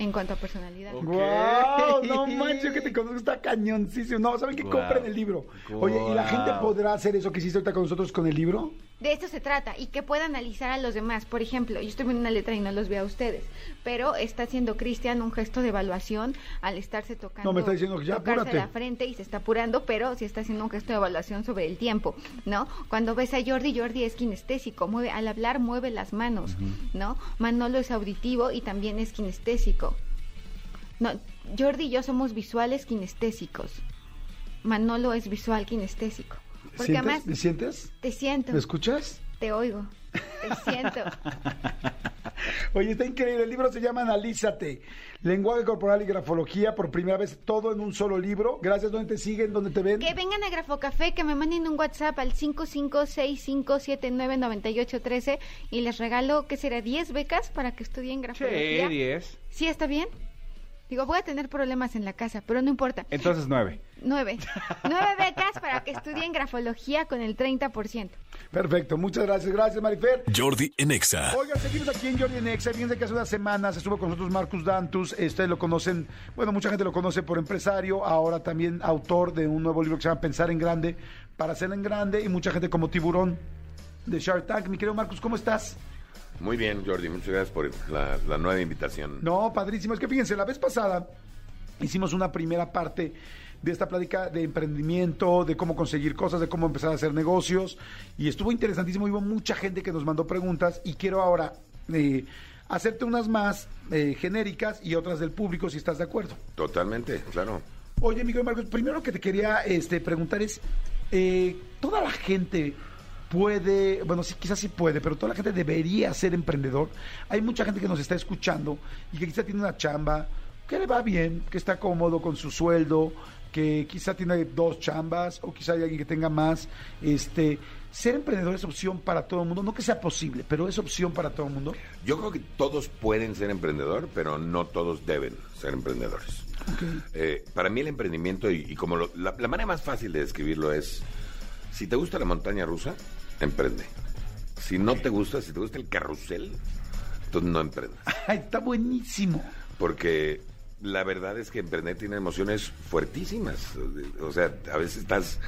en cuanto a personalidad. ¡Guau! No [LAUGHS] manches, que te conozco, está cañoncísimo. No, ¿saben que Guau. compren el libro? Oye, ¿y la gente podrá hacer eso que hiciste ahorita con nosotros con el libro? De esto se trata y que pueda analizar a los demás. Por ejemplo, yo estoy viendo una letra y no los veo a ustedes, pero está haciendo Cristian un gesto de evaluación al estarse tocando. No, me está diciendo que ya, tocarse apúrate. la frente y se está apurando, pero sí está haciendo un gesto de evaluación sobre el tiempo, ¿no? Cuando ves a Jordi, Jordi es kinestésico, mueve al hablar mueve las manos, ¿no? Manolo es auditivo y también es kinestésico. No, Jordi y yo somos visuales kinestésicos. Manolo es visual kinestésico. Porque ¿Sientes? además ¿Me sientes? te siento. ¿Me escuchas? Te oigo. Te siento. [LAUGHS] Oye, está increíble. El libro se llama Analízate. Lenguaje corporal y grafología. Por primera vez todo en un solo libro. Gracias. ¿Dónde te siguen? ¿Dónde te ven? Que vengan a Grafocafé, que me manden un WhatsApp al 5565799813 y les regalo, ¿qué será? ¿10 becas para que estudien Sí, grafología? 10. ¿Sí está bien? Digo, voy a tener problemas en la casa, pero no importa. Entonces 9. Nueve. Nueve becas para que estudien grafología con el 30%. Perfecto. Muchas gracias. Gracias, Marifer. Jordi en Exa. Oigan, seguimos aquí en Jordi Nexa. Fíjense que hace unas semanas estuvo con nosotros Marcus Dantus. Ustedes lo conocen, bueno, mucha gente lo conoce por empresario, ahora también autor de un nuevo libro que se llama Pensar en Grande, para hacer en grande, y mucha gente como tiburón de Shark Tank. Mi querido Marcus, ¿cómo estás? Muy bien, Jordi, muchas gracias por la, la nueva invitación. No, padrísimo. Es que fíjense, la vez pasada hicimos una primera parte de esta plática de emprendimiento, de cómo conseguir cosas, de cómo empezar a hacer negocios. Y estuvo interesantísimo. Hubo mucha gente que nos mandó preguntas y quiero ahora eh, hacerte unas más eh, genéricas y otras del público, si estás de acuerdo. Totalmente, claro. Oye, Miguel Marcos, primero lo que te quería este, preguntar es, eh, ¿toda la gente puede, bueno, sí, quizás sí puede, pero toda la gente debería ser emprendedor? Hay mucha gente que nos está escuchando y que quizá tiene una chamba, que le va bien, que está cómodo con su sueldo, que quizá tiene dos chambas o quizá hay alguien que tenga más. Este, ser emprendedor es opción para todo el mundo, no que sea posible, pero es opción para todo el mundo. Yo creo que todos pueden ser emprendedor, pero no todos deben ser emprendedores. Eh, para mí el emprendimiento, y, y como lo- la, la manera más fácil de describirlo es, si te gusta la montaña rusa, emprende. Si no te gusta, si te gusta el carrusel, entonces no emprendas. [LAUGHS] Ay, está buenísimo. Porque la verdad es que emprender tiene emociones fuertísimas. O sea, a veces estás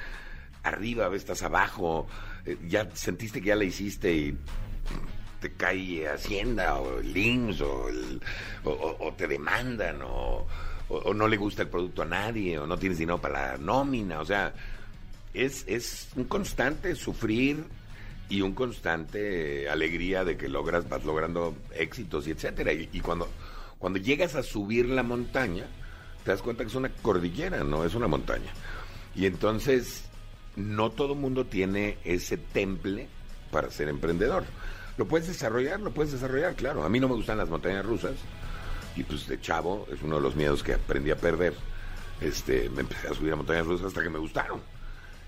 arriba, a veces estás abajo, eh, ya sentiste que ya la hiciste y te cae Hacienda o el IMSS o, el- o- o- o te demandan o, o- o no le gusta el producto a nadie o no tienes dinero para la nómina. O sea, es, es un constante sufrir y un constante eh, alegría de que logras, vas logrando éxitos y etcétera. Y, cuando, cuando llegas a subir la montaña, te das cuenta que es una cordillera, no es una montaña. Y entonces, no todo mundo tiene ese temple para ser emprendedor. Lo puedes desarrollar, lo puedes desarrollar, claro. A mí no me gustan las montañas rusas. Y pues de chavo, es uno de los miedos que aprendí a perder. Este, me empecé a subir a montañas rusas hasta que me gustaron.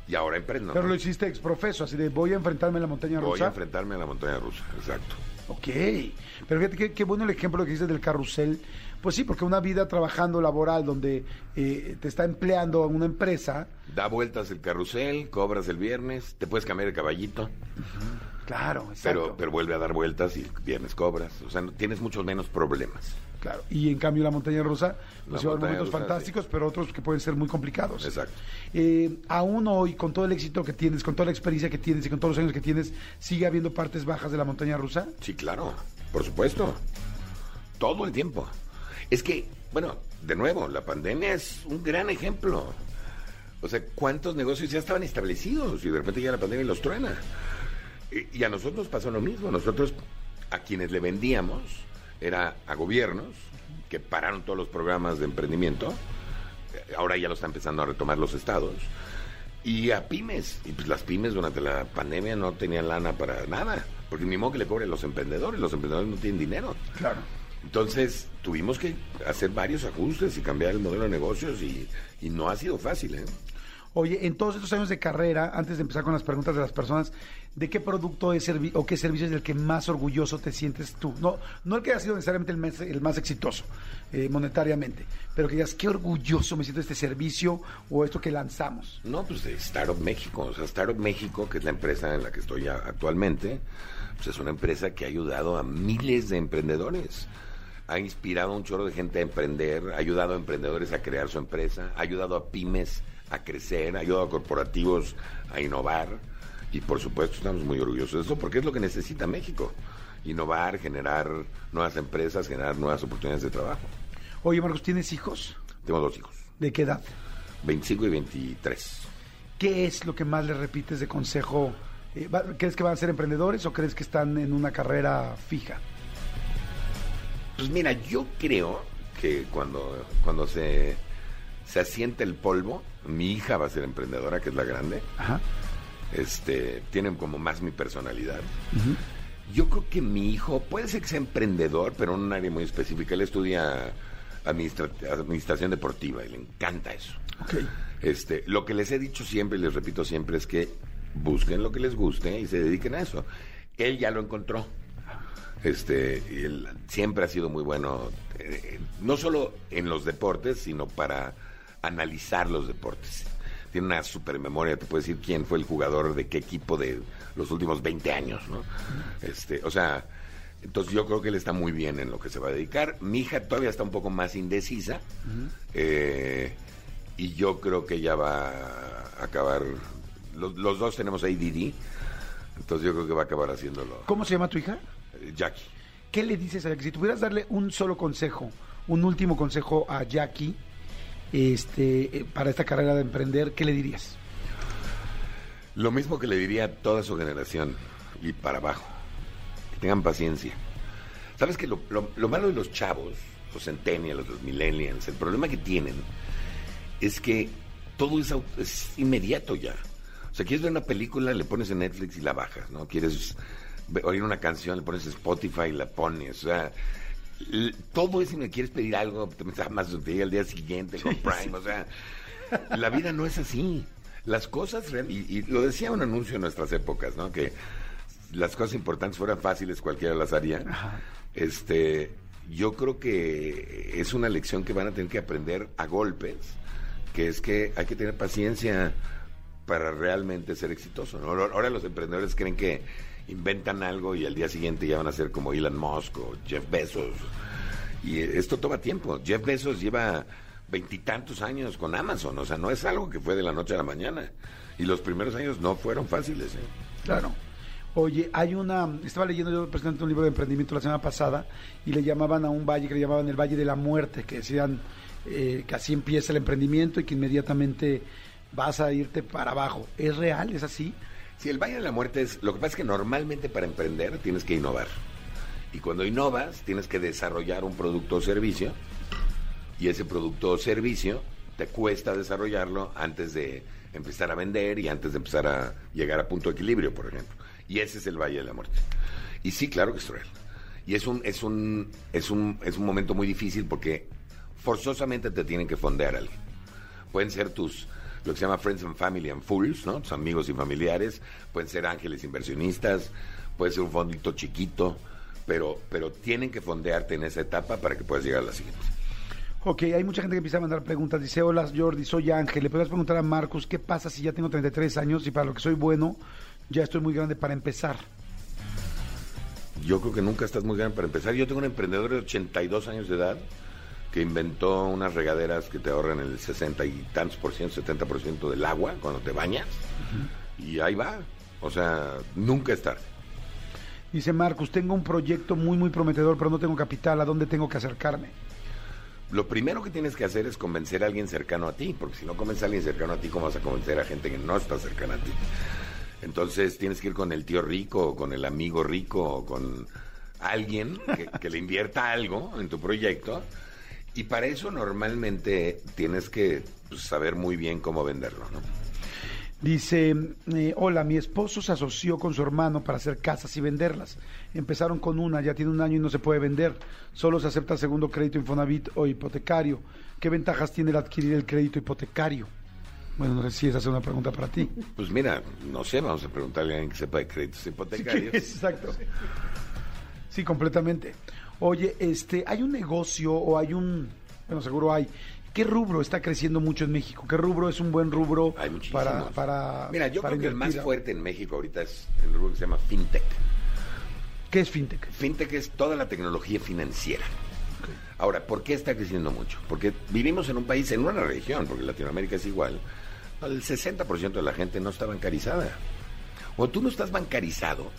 Y ahora emprendo. Pero ¿no? lo hiciste exprofeso, así de voy a enfrentarme a la montaña Voy rusa. a enfrentarme a la montaña rusa, exacto. Ok, pero fíjate qué, qué bueno el ejemplo que dices del carrusel. Pues sí, porque una vida trabajando laboral donde eh, te está empleando una empresa, Da vueltas el carrusel, cobras el viernes, te puedes cambiar el caballito, claro, exacto. pero, pero vuelve a dar vueltas y viernes cobras. O sea, no- tienes muchos menos problemas. Claro, y en cambio la montaña rusa, pues lleva momentos rusa, fantásticos, pero otros que pueden ser muy complicados. Exacto. Eh, aún hoy, con todo el éxito que tienes, con toda la experiencia que tienes y con todos los años que tienes, ¿sigue habiendo partes bajas de la montaña rusa? Sí, claro, por supuesto. Todo el tiempo. Es que, bueno, de nuevo, la pandemia es un gran ejemplo. O sea, ¿cuántos negocios ya estaban establecidos y de repente llega la pandemia y los truena? Y, y a nosotros nos pasó lo mismo. Nosotros, a quienes le vendíamos, era a gobiernos que pararon todos los programas de emprendimiento. Eh, Ahora ya lo están empezando a retomar los estados. Y a pymes. Y pues las pymes durante la pandemia no tenían lana para nada. Porque ni modo que le cobren los emprendedores. Los emprendedores no tienen dinero. Claro. Entonces tuvimos que hacer varios ajustes y cambiar el modelo de negocios y, y no ha sido fácil. ¿eh? Oye, en todos estos años de carrera, antes de empezar con las preguntas de las personas, ¿de qué producto es o qué servicio es del que más orgulloso te sientes tú? No, no el que ha sido necesariamente el más, el más exitoso eh, monetariamente, pero que digas, qué orgulloso me siento de este servicio o esto que lanzamos. No, pues de Startup México. O sea, Startup México, que es la empresa en la que estoy actualmente, pues es una empresa que ha ayudado a miles de emprendedores. Ha inspirado a un chorro de gente a emprender, ha ayudado a emprendedores a crear su empresa, ha ayudado a pymes a crecer, ha ayudado a corporativos a innovar. Y por supuesto estamos muy orgullosos de eso porque es lo que necesita México. Innovar, generar nuevas empresas, generar nuevas oportunidades de trabajo. Oye, Marcos, ¿tienes hijos? Tengo dos hijos, ¿De qué edad? 25 y 23. ¿Qué es lo que más le repites de consejo? Eh, ¿Crees que van a ser emprendedores o crees que están en una carrera fija? Pues mira, yo creo que cuando, cuando se, se asiente el polvo, mi hija va a ser emprendedora, que es la grande. Ajá. Este, tienen como más mi personalidad. Yo creo que mi hijo puede ser que sea emprendedor, pero en un área muy específica. Él estudia administra- administración deportiva y le encanta eso. Este, lo que les he dicho siempre y les repito siempre es que busquen lo que les guste y se dediquen a eso. Él ya lo encontró. Este, y él siempre ha sido muy bueno, eh, no solo en los deportes, sino para analizar los deportes. Tiene una super memoria, te puede decir quién fue el jugador de qué equipo de los últimos 20 años, ¿no? Este, o sea, entonces yo creo que él está muy bien en lo que se va a dedicar. Mi hija todavía está un poco más indecisa. eh, y yo creo que ella va a acabar. Los, los dos tenemos ADD, entonces yo creo que va a acabar haciéndolo. ¿Cómo se llama tu hija? eh, Jackie. ¿Qué le dices a Jackie? Si tuvieras darle un solo consejo, un último consejo a Jackie este, eh, para esta carrera de emprender, ¿qué le dirías? Lo mismo que le diría a toda su generación y para abajo. Que tengan paciencia. ¿Sabes que lo, lo- lo malo de los chavos, los centennials, los millennials, el problema que tienen es que todo es, es inmediato ya. O sea, quieres ver una película, le pones en Netflix y la bajas, ¿no? Quieres oír una canción, le pones Spotify y la pones. O sea, todo es, si me quieres pedir algo, te metes llega al día siguiente con Prime. O sea, la vida no es así. Las cosas, y, y lo decía un anuncio en nuestras épocas, ¿no? Que las cosas importantes fueran fáciles, cualquiera las haría. Este, yo creo que es una lección que van a tener que aprender a golpes, que es que hay que tener paciencia para realmente ser exitoso. ¿no? Ahora los emprendedores creen que inventan algo y al día siguiente ya van a ser como Elon Musk o Jeff Bezos. Y esto toma tiempo. Jeff Bezos lleva veintitantos años con Amazon, o sea, no es algo que fue de la noche a la mañana. Y los primeros años no fueron fáciles. ¿eh? Claro. Oye, hay una, estaba leyendo yo precisamente un libro de emprendimiento la semana pasada y le llamaban a un valle que le llamaban el Valle de la Muerte, que decían eh, que así empieza el emprendimiento y que inmediatamente vas a irte para abajo. ¿Es real? ¿Es así? Si el Valle de la Muerte es, lo que pasa es que normalmente para emprender tienes que innovar. Y cuando innovas tienes que desarrollar un producto o servicio y ese producto o servicio te cuesta desarrollarlo antes de empezar a vender y antes de empezar a llegar a punto de equilibrio, por ejemplo. Y ese es el Valle de la Muerte. Y sí, claro que es real. Y es un, es un, es un, es un momento muy difícil porque forzosamente te tienen que fondear alguien. Pueden ser tus, lo que se llama Friends and Family and Fools, ¿no? Tus amigos y familiares, pueden ser ángeles inversionistas, puede ser un fondito chiquito, pero, pero tienen que fondearte en esa etapa para que puedas llegar a la siguiente. Ok, hay mucha gente que empieza a mandar preguntas. Dice, hola Jordi, soy Ángel. Le puedes preguntar a Marcus, ¿qué pasa si ya tengo 33 años y para lo que soy bueno, ya estoy muy grande para empezar? Yo creo que nunca estás muy grande para empezar. Yo tengo un emprendedor de 82 años de edad que inventó unas regaderas que te ahorran el 60 y tantos por ciento, 70 por ciento del agua cuando te bañas. Y ahí va. O sea, nunca es tarde. Dice Marcus, tengo un proyecto muy, muy prometedor, pero no tengo capital. ¿A dónde tengo que acercarme? Lo primero que tienes que hacer es convencer a alguien cercano a ti, porque si no convences a alguien cercano a ti, ¿cómo vas a convencer a gente que no está cercana a ti? Entonces tienes que ir con el tío rico, o con el amigo rico, o con alguien que, que le invierta algo en tu proyecto. Y para eso normalmente tienes que pues, saber muy bien cómo venderlo, ¿no? Dice, eh, hola, mi esposo se asoció con su hermano para hacer casas y venderlas. Empezaron con una, ya tiene un año y no se puede vender. Solo se acepta segundo crédito Infonavit o hipotecario. ¿Qué ventajas tiene el adquirir el crédito hipotecario? Bueno, no sé si esa es una pregunta para ti. Pues mira, no sé, vamos a preguntarle a alguien que sepa de créditos hipotecarios. [LAUGHS] Exacto. Sí, completamente. Oye, este, hay un negocio o hay un, bueno, seguro hay. ¿Qué rubro está creciendo mucho en México? ¿Qué rubro es un buen rubro Hay para, para Mira, yo para creo que el más fuerte en México ahorita es el rubro que se llama FinTech. ¿Qué es fintech? FinTech es toda la tecnología financiera. Ahora, ¿por qué está creciendo mucho? Porque vivimos en un país, en una región, porque Latinoamérica es igual, el 60% de la gente no está bancarizada. O tú no estás bancarizado,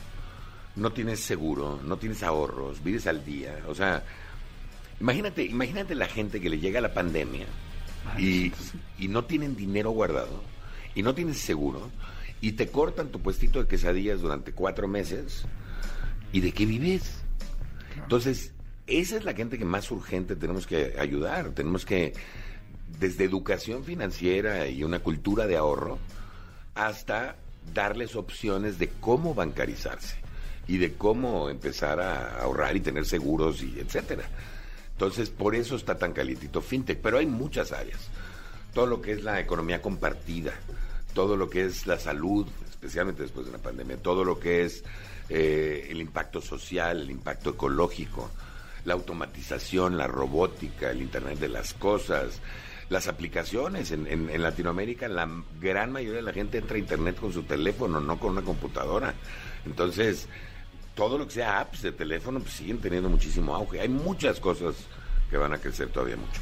no tienes seguro, no tienes ahorros, vives al día. O sea, imagínate, imagínate la gente que le llega la pandemia y, y no tienen dinero guardado y no tienes seguro y te cortan tu puestito de quesadillas durante cuatro meses. ¿Y de qué vives? Entonces, esa es la gente que más urgente tenemos que ayudar. Tenemos que, desde educación financiera y una cultura de ahorro, hasta darles opciones de cómo bancarizarse y de cómo empezar a ahorrar y tener seguros y etcétera. Entonces, por eso está tan calientito FinTech, pero hay muchas áreas. Todo lo que es la economía compartida, todo lo que es la salud, especialmente después de la pandemia, todo lo que es eh, el impacto social, el impacto ecológico, la automatización, la robótica, el Internet de las Cosas, las aplicaciones. En, en- en Latinoamérica la gran mayoría de la gente entra a Internet con su teléfono, no con una computadora. Entonces, todo lo que sea apps de teléfono pues, siguen teniendo muchísimo auge. Hay muchas cosas que van a crecer todavía mucho.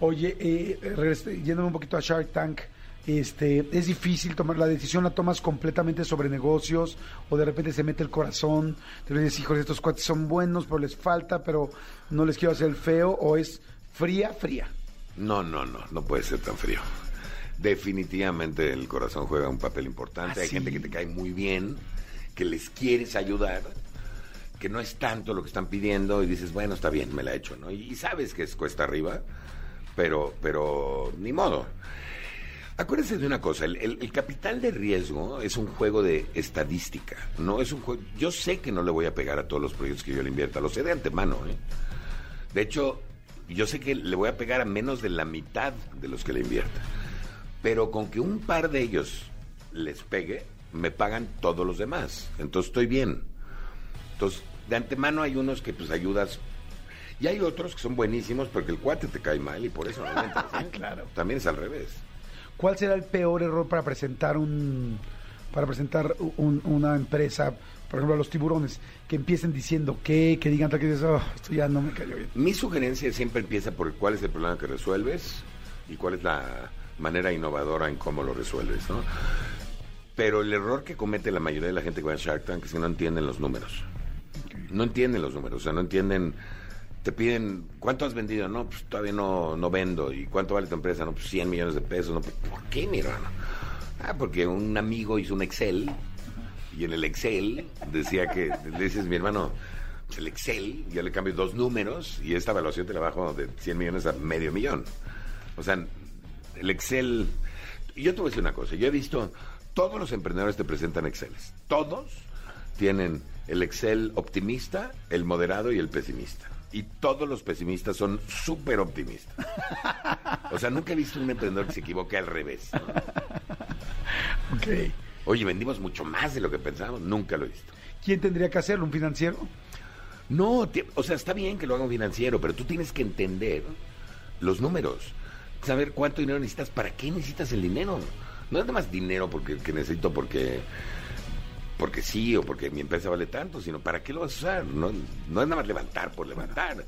Oye, eh, regres- yéndome un poquito a Shark Tank, este, es difícil tomar la decisión, la tomas completamente sobre negocios o de repente se mete el corazón, te dices, hijos, estos cuates son buenos, pero les falta, pero no les quiero hacer el feo, o es fría, fría. No, no, no, no puede ser tan frío. Definitivamente el corazón juega un papel importante. ¿Ah, Hay sí? gente que te cae muy bien, que les quieres ayudar, que no es tanto lo que están pidiendo y dices, bueno, está bien, me la he hecho, ¿no? Y, sabes que es cuesta arriba, pero, pero ni modo. Acuérdense de una cosa, el, el- el capital de riesgo es un juego de estadística, no es un juego... Yo sé que no le voy a pegar a todos los proyectos que yo le invierta, lo sé de antemano. ¿eh? De hecho, yo sé que le voy a pegar a menos de la mitad de los que le invierta. Pero con que un par de ellos les pegue, me pagan todos los demás. Entonces estoy bien. Entonces, de antemano hay unos que pues ayudas. Y hay otros que son buenísimos porque el cuate te cae mal y por eso no entras, ¿eh? [LAUGHS] Claro. También es al revés. ¿Cuál será el peor error para presentar un para presentar un- una empresa, por ejemplo, a los tiburones, que empiecen diciendo que, que digan que dices, "Oh, esto ya no me cayó bien? Mi sugerencia siempre empieza por cuál es el problema que resuelves y cuál es la manera innovadora en cómo lo resuelves, ¿no? Pero el error que comete la mayoría de la gente que va a Shark Tank es que no entienden los números. No entienden los números, o sea, no entienden... Te piden, ¿cuánto has vendido? No, pues todavía no, no vendo. ¿Y cuánto vale tu empresa? No, pues 100 millones de pesos. No, pues, ¿Por qué, mi hermano? Ah, porque un amigo hizo un Excel y en el Excel decía que, le dices, mi hermano, pues el Excel, ya le cambio dos números y esta evaluación te la bajo de 100 millones a medio millón. O sea, el Excel... Yo te voy a decir una cosa, yo he visto, todos los emprendedores te presentan Exceles. Todos tienen el Excel optimista, el moderado y el pesimista. Y todos los pesimistas son súper optimistas. O sea, nunca he visto un emprendedor que se equivoque al revés. ¿no? [LAUGHS] Ok. Oye, vendimos mucho más de lo que pensábamos. Nunca lo he visto. ¿Quién tendría que hacerlo? ¿Un financiero? No, o sea, está bien que lo haga un financiero, pero tú tienes que entender los números. Saber cuánto dinero necesitas, para qué necesitas el dinero. No es nada más dinero porque que necesito porque porque sí o porque mi empresa vale tanto, sino para qué lo vas a usar. No, no es nada más levantar por levantar.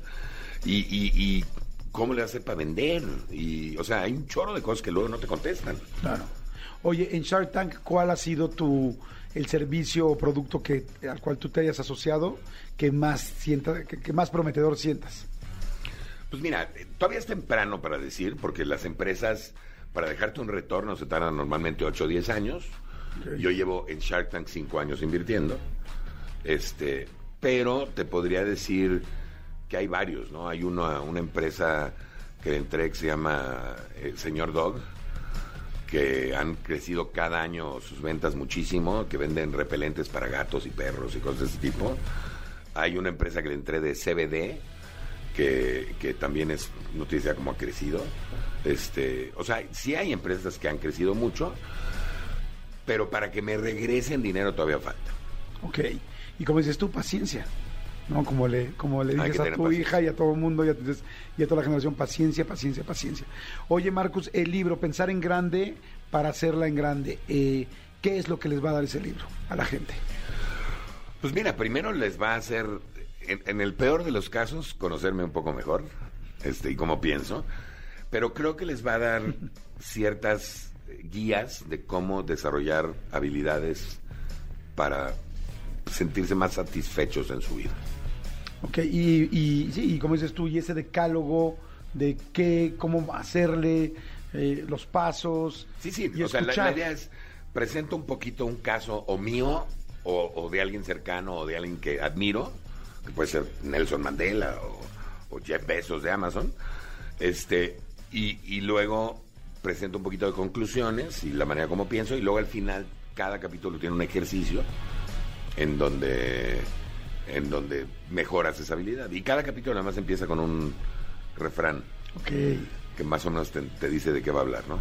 Y, y, y cómo le vas a hacer para vender. Y, o sea, hay un chorro de cosas que luego no te contestan. Claro. Oye, en Shark Tank, ¿cuál ha sido tu el servicio o producto que al cual tú te hayas asociado que más sienta, que, que más prometedor sientas? Pues mira, eh, todavía es temprano para decir, porque las empresas, para dejarte un retorno, se tardan normalmente 8 o 10 años. Yo llevo en Shark Tank 5 años invirtiendo. Este, pero te podría decir que hay varios, ¿no? Hay uno, una empresa que entré que se llama eh, Señor Dog, que han crecido cada año sus ventas muchísimo, que venden repelentes para gatos y perros y cosas de ese tipo. Hay una empresa que le entré de CBD, que, que también es noticia como ha crecido. Este, o sea, sí hay empresas que han crecido mucho, pero para que me regresen dinero todavía falta. Ok. Y como dices tú, paciencia. ¿No? Como le, como le dices a tu paciencia. hija y a todo el mundo y a, entonces, y a toda la generación, paciencia, paciencia, paciencia. Oye, Marcus, el libro, Pensar en Grande para hacerla en grande. eh, ¿Qué es lo que les va a dar ese libro a la gente? Pues mira, primero les va a hacer, en, en el peor de los casos, conocerme un poco mejor, este, y cómo pienso, pero creo que les va a dar [LAUGHS] ciertas guías de cómo desarrollar habilidades para sentirse más satisfechos en su vida. Ok, y, y sí, y como dices tú, y ese decálogo de qué, cómo hacerle, eh, los pasos. Sí, sí, y o sea, la, idea es, presento un poquito un caso o mío o, o de alguien cercano o de alguien que admiro, que puede ser Nelson Mandela o, o Jeff Bezos de Amazon, este, y, y luego presento un poquito de conclusiones y la manera como pienso, y luego al final cada capítulo tiene un ejercicio en donde en donde mejoras esa habilidad. Y cada capítulo además empieza con un refrán Ok. que más o menos te, te dice de qué va a hablar, ¿no?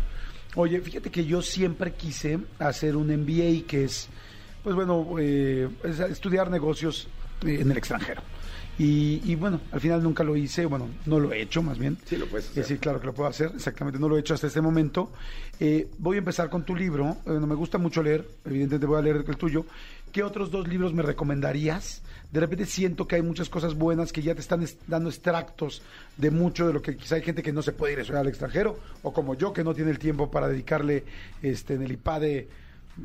Oye, fíjate que yo siempre quise hacer un MBA, que es, pues bueno, eh, es estudiar negocios en el extranjero. Y, y bueno, al final nunca lo hice, bueno, no lo he hecho más bien. Sí, lo puedes hacer. sí, claro que lo puedo hacer, exactamente, no lo he hecho hasta este momento. Eh, voy a empezar con tu libro, eh, no me gusta mucho leer, evidentemente voy a leer el tuyo. ¿Qué otros dos libros me recomendarías? De repente siento que hay muchas cosas buenas que ya te están es- dando extractos de mucho de lo que quizá hay gente que no se puede ir a estudiar al extranjero, o como yo que no tiene el tiempo para dedicarle este, en el IPADE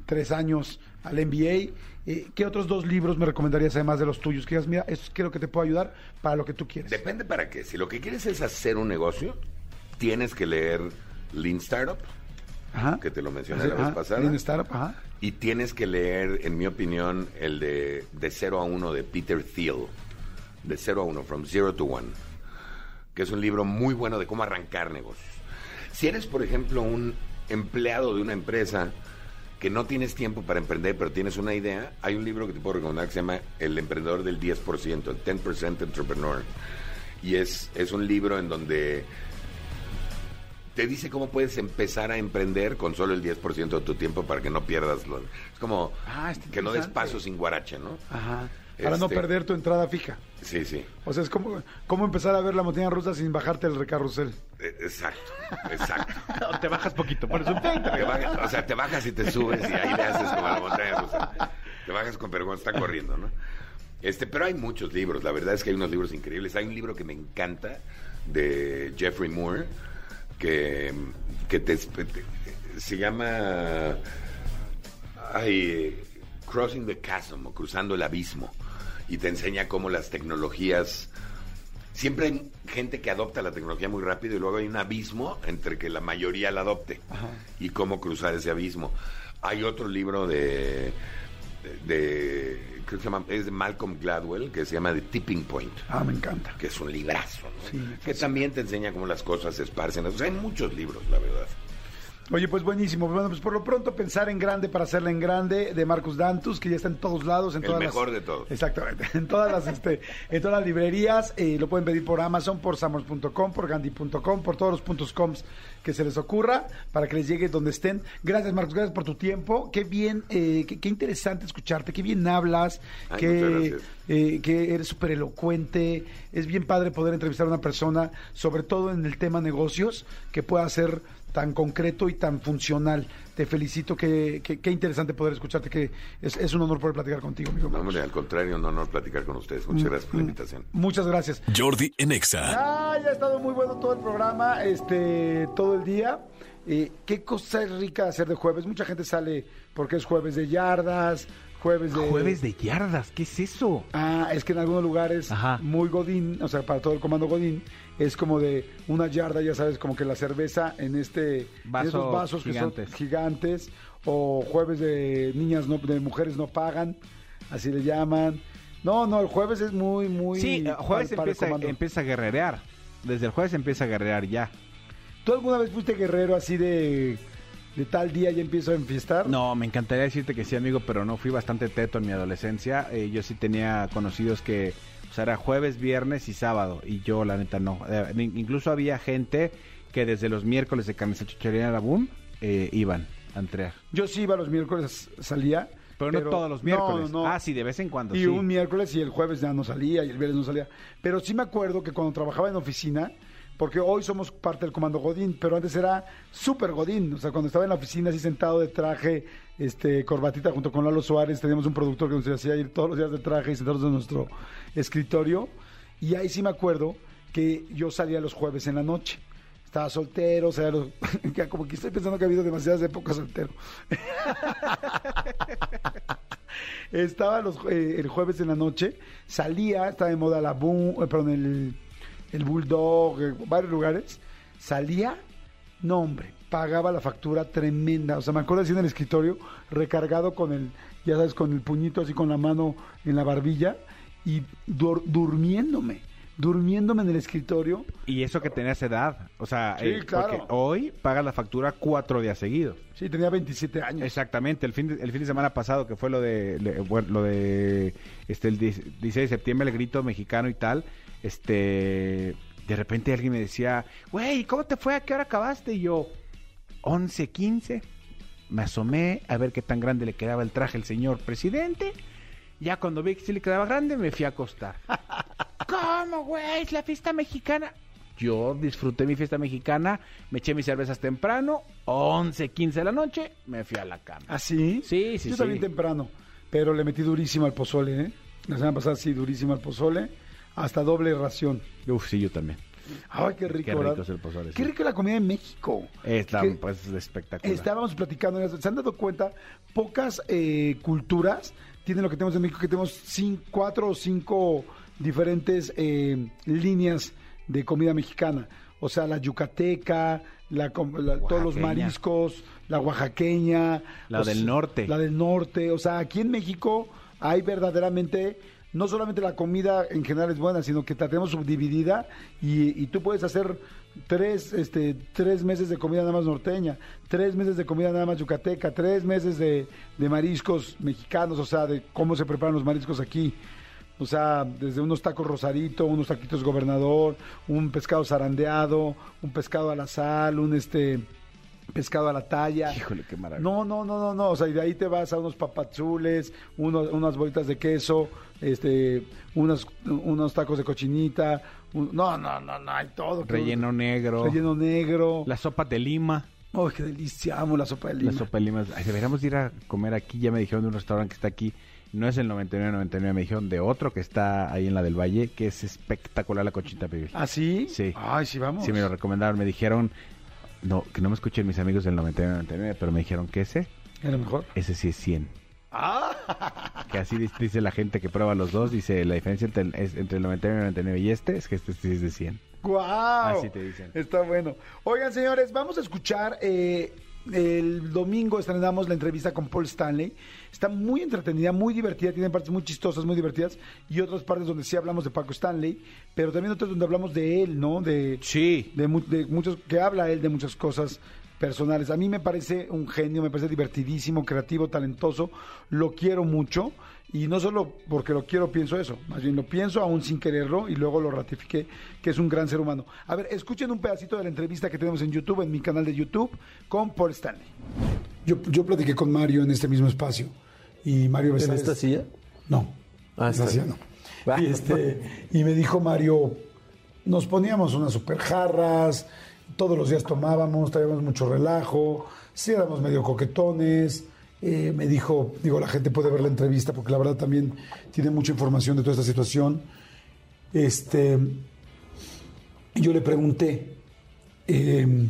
tres años al MBA. Eh, ¿Qué otros dos libros me recomendarías además de los tuyos? Que digas, mira, eso creo que te puedo ayudar para lo que tú quieres. Depende para qué. Si lo que quieres es hacer un negocio, tienes que leer Lean Startup, Ajá. que te lo mencioné la Ajá, vez pasada. Lean Startup, ajá. Y tienes que leer, en mi opinión, el de De 0 a 1 de Peter Thiel. De 0 a 1, From Zero to One. que es un libro muy bueno de cómo arrancar negocios. Si eres, por ejemplo, un empleado de una empresa que no tienes tiempo para emprender, pero tienes una idea, hay un libro que te puedo recomendar que se llama El emprendedor del 10%, el 10% Entrepreneur. Y es, es un libro en donde te dice cómo puedes empezar a emprender con solo el 10% de tu tiempo para que no pierdas. Lo, es como Ah, que no des paso sin guarache, ¿no? Ajá. Para no Este- perder tu entrada fija. Sí, sí. O sea, es como, como empezar a ver la montaña rusa sin bajarte el recarrusel. Eh, Exacto, exacto. [LAUGHS] O te bajas poquito, pones un filtro. Te bajas- o sea, te bajas y te subes y ahí le haces como a la montaña rusa. Te bajas con pero cuando está corriendo, ¿no? Este, pero hay muchos libros, la verdad es que hay unos libros increíbles. Hay un libro que me encanta de Jeffrey Moore que, que te, te- se llama ay, Crossing the Chasm o Cruzando el Abismo y te enseña cómo las tecnologías siempre hay gente que adopta la tecnología muy rápido y luego hay un abismo entre que la mayoría la adopte y cómo cruzar ese abismo. Hay otro libro de, de, creo que se llama, es de Malcolm Gladwell que se llama The Tipping Point, Ah, me encanta. que es un librazo, ¿no? Sí, que también te enseña cómo las cosas se esparcen. O sea, hay muchos libros, la verdad. Oye, pues buenísimo. Bueno, pues por lo pronto pensar en grande para hacerla en grande de Marcus Dantus, que ya está en todos lados, en El todas mejor las- de todos. Exactamente, [LAUGHS] en todas las este, en todas las librerías, eh, lo pueden pedir por Amazon, por Summers.com, por Gandhi.com, por todos los puntos coms que se les ocurra para que les llegue donde estén. Gracias, Marcus, gracias por tu tiempo. Qué bien, eh, qué, qué interesante escucharte, qué bien hablas, Ay, que, eh, que eres súper elocuente. Es bien padre poder entrevistar a una persona, sobre todo en el tema negocios, que pueda ser tan concreto y tan funcional. Te felicito, que, que- qué interesante poder escucharte, que es, es un honor poder platicar contigo, amigo. No, hombre, al contrario, un honor platicar con ustedes. Muchas gracias por la invitación. Muchas gracias. Jordi en Exa. Ah, ya ha estado muy bueno todo el programa, este, todo el día. Eh, qué cosa es rica hacer de jueves. Mucha gente sale porque es jueves de yardas, jueves de... Jueves de yardas, ¿qué es eso? Ah, es que en algunos lugares Ajá. muy godín, o sea, para todo el comando godín, es como de una yarda, ya sabes, como que la cerveza en este en Vasos gigantes. que son gigantes, o jueves de niñas no, de mujeres no pagan, así le llaman. No, no, el jueves es muy, muy. Sí, eh, jueves para- para el empieza, empieza a guerrerear. Desde el jueves empieza a guerrerear ya. ¿Tú alguna vez fuiste guerrero así de, de tal día ya empiezo a enfiestar? No, me encantaría decirte que sí, amigo, pero no fui bastante teto en mi adolescencia. Eh, yo sí tenía conocidos que, sea, era jueves, viernes y sábado, y yo, la neta, no. Eh, incluso había gente que desde los miércoles de Camisa Chuchería la Boom eh, iban a entregar. Yo sí iba los miércoles, salía. Pero, no todos los miércoles. No, no. Ah, sí, de vez en cuando, Y sí. un miércoles y el jueves ya no salía y el viernes no salía. Pero sí me acuerdo que cuando trabajaba en oficina, porque hoy somos parte del comando Godín, pero antes era súper Godín. O sea, cuando estaba en la oficina así sentado de traje, este, corbatita junto con Lalo Suárez, teníamos un productor que nos hacía ir todos los días de traje y sentados en nuestro escritorio. Y ahí sí me acuerdo que yo salía los jueves en la noche. Estaba soltero, o sea, los- [LAUGHS] como que estoy pensando que ha habido demasiadas épocas soltero. [LAUGHS] Estaba los, eh, el jueves en la noche, salía, estaba de moda la boom, eh, perdón, el, el Bulldog, eh, varios lugares. Salía, no hombre, pagaba la factura tremenda. O sea, me acuerdo así en el escritorio, recargado con el, ya sabes, con el puñito así con la mano en la barbilla y dur- durmiéndome, durmiéndome en el escritorio. Y eso que tenías edad. O sea, Sí, claro. porque hoy pagas la factura cuatro días seguidos. Sí, tenía 27 años. Exactamente, el fin de, el fin de semana pasado que fue lo de le- bueno, lo de este el 10 16 de septiembre el grito mexicano y tal, este de repente alguien me decía, "Güey, ¿cómo te fue? ¿A qué hora acabaste?" Y yo, "11, 15." Me asomé a ver qué tan grande le quedaba el traje al señor presidente. Ya cuando vi que sí le quedaba grande, me fui a acostar. [LAUGHS] ¿Cómo, güey? Es la fiesta mexicana. Yo disfruté mi fiesta mexicana, me eché mis cervezas temprano, 11, 15 de la noche, me fui a la cama. ¿Ah, sí? Sí, sí, Yo sí. también temprano, pero le metí durísimo al pozole, ¿eh? La semana pasada sí, durísimo al pozole, hasta doble ración. Uf, sí, yo también. Ay, qué rico, Qué rico ¿verdad? es el pozole, Qué sí. rico la comida en México. Es la, Que pues, espectacular. Estábamos platicando, ¿se han dado cuenta? Pocas eh, culturas tienen lo que tenemos en México, que tenemos cin- cuatro o cinco diferentes eh, líneas de comida mexicana. O sea, la yucateca, la, la- todos los mariscos, la oaxaqueña. La del sea, norte. La del norte. O sea, aquí en México hay verdaderamente no solamente la comida en general es buena, sino que la tenemos subdividida y, y tú puedes hacer tres, este, tres meses de comida nada más norteña, tres meses de comida nada más yucateca, tres meses de, de mariscos mexicanos, o sea, de cómo se preparan los mariscos aquí. O sea, desde unos tacos rosarito, unos taquitos gobernador, un pescado zarandeado, un pescado a la sal, un este pescado a la talla. Híjole, qué maravilla. No, no, no, no, no. O sea, y de ahí te vas a unos papazules, unos, unas bolitas de queso, este, unos, unos tacos de cochinita. un- no, no, no, no, hay todo. Relleno negro. Relleno negro. La sopa de lima. ¡Oh, qué delicia! Amo la sopa de lima. La sopa de lima. Ay, deberíamos ir a comer aquí. Ya me dijeron de un restaurante que está aquí. No es el 99-99. Me dijeron de otro que está ahí en la del Valle, que es espectacular la cochinita pibil. ¿Ah, sí? Sí. Ay, sí, vamos. Sí, me lo recomendaron. Me dijeron, no, que no me escuchen mis amigos del 99-99, pero me dijeron que ese, ¿Era mejor? ese sí es 100. ¡Ah! Que así dice- la gente que prueba los dos. Dice, la diferencia entre, el- es- entre el 99-99 y este es que este sí es de 100. ¡Guau! Así te dicen. Está bueno. Oigan, señores, vamos a escuchar. eh, el domingo estrenamos la entrevista con Paul Stanley. Está muy entretenida, muy divertida. Tiene partes muy chistosas, muy divertidas. Y otras partes donde sí hablamos de Paco Stanley. Pero también otras donde hablamos de él, ¿no? De, Sí. de muchos. Que habla él de muchas cosas personales. A mí me parece un genio, me parece divertidísimo, creativo, talentoso. Lo quiero mucho. Y no solo porque lo quiero, pienso eso. Más bien lo pienso aún sin quererlo y luego lo ratifiqué que es un gran ser humano. A ver, escuchen un pedacito de la entrevista que tenemos en YouTube, en mi canal de YouTube, con Paul Stanley. Yo, yo platiqué con Mario en este mismo espacio. Y Mario ¿En Besares- esta silla? No. Ah, esta silla no. Va. Y, este, y me dijo Mario, nos poníamos unas super jarras, todos los días tomábamos, traíamos mucho relajo, sí éramos medio coquetones. Eh, me dijo, digo, la gente puede ver la entrevista porque la verdad también tiene mucha información de toda esta situación. Este, yo le pregunté, eh,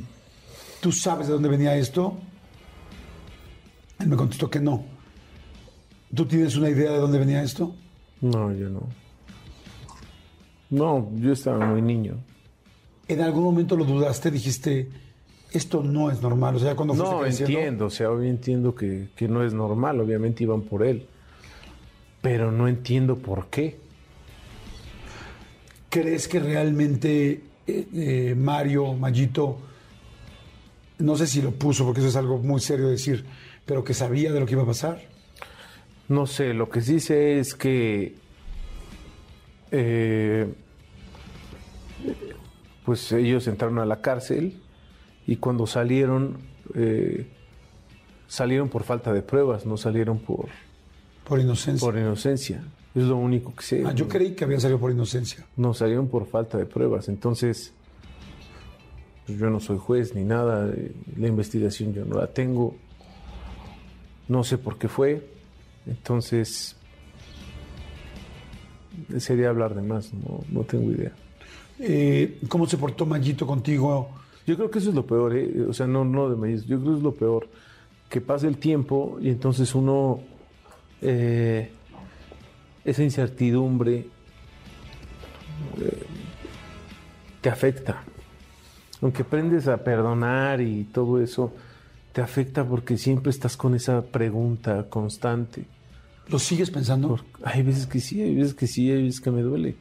¿tú sabes de dónde venía esto? Él me contestó que no. ¿Tú tienes una idea de dónde venía esto? No, yo no. No, yo estaba muy niño. ¿En algún momento lo dudaste? Dijiste, esto no es normal. O sea, cuando fuiste No, creciendo- entiendo, o sea, obvio entiendo que, que no es normal, obviamente iban por él. Pero no entiendo por qué. ¿Crees que realmente eh, eh, Mario, Mayito, no sé si lo puso porque eso es algo muy serio decir, pero que sabía de lo que iba a pasar? No sé, lo que sí sé es que eh, pues ellos entraron a la cárcel y cuando salieron eh, salieron por falta de pruebas, no salieron por, Por inocencia. por inocencia. Es lo único que sé. Ah, yo creí que había salido por inocencia. No salieron por falta de pruebas. Entonces, pues, yo no soy juez ni nada. eh, La investigación yo no la tengo. No sé por qué fue. Entonces, sería hablar de más. No, no tengo idea. Eh, ¿Cómo se portó Mayito contigo? Yo creo que eso es lo peor. ¿eh? O sea, no, no de maíz. Yo creo que es lo peor. Que pase el tiempo y entonces uno. eh, esa incertidumbre eh, te afecta. Aunque aprendes a perdonar y todo eso, te afecta porque siempre estás con esa pregunta constante. ¿Lo sigues pensando? Hay veces que sí, hay veces que sí, hay veces que me duele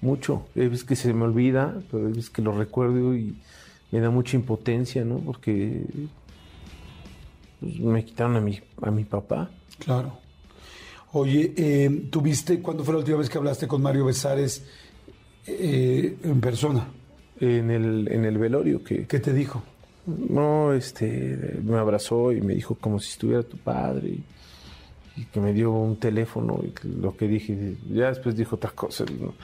mucho. Hay veces que se me olvida, pero hay veces que lo recuerdo y me da mucha impotencia, ¿no? Porque pues, me quitaron a mi, a mi papá. Claro. Oye, eh, ¿tuviste, cuándo fue la última vez que hablaste con Mario Besares eh, en persona? En el, en el velorio que, ¿Qué te dijo? no, este, me abrazó y me dijo como si estuviera tu padre y, y que me dio un teléfono y que lo que dije, ya después dijo otra cosa, ¿no?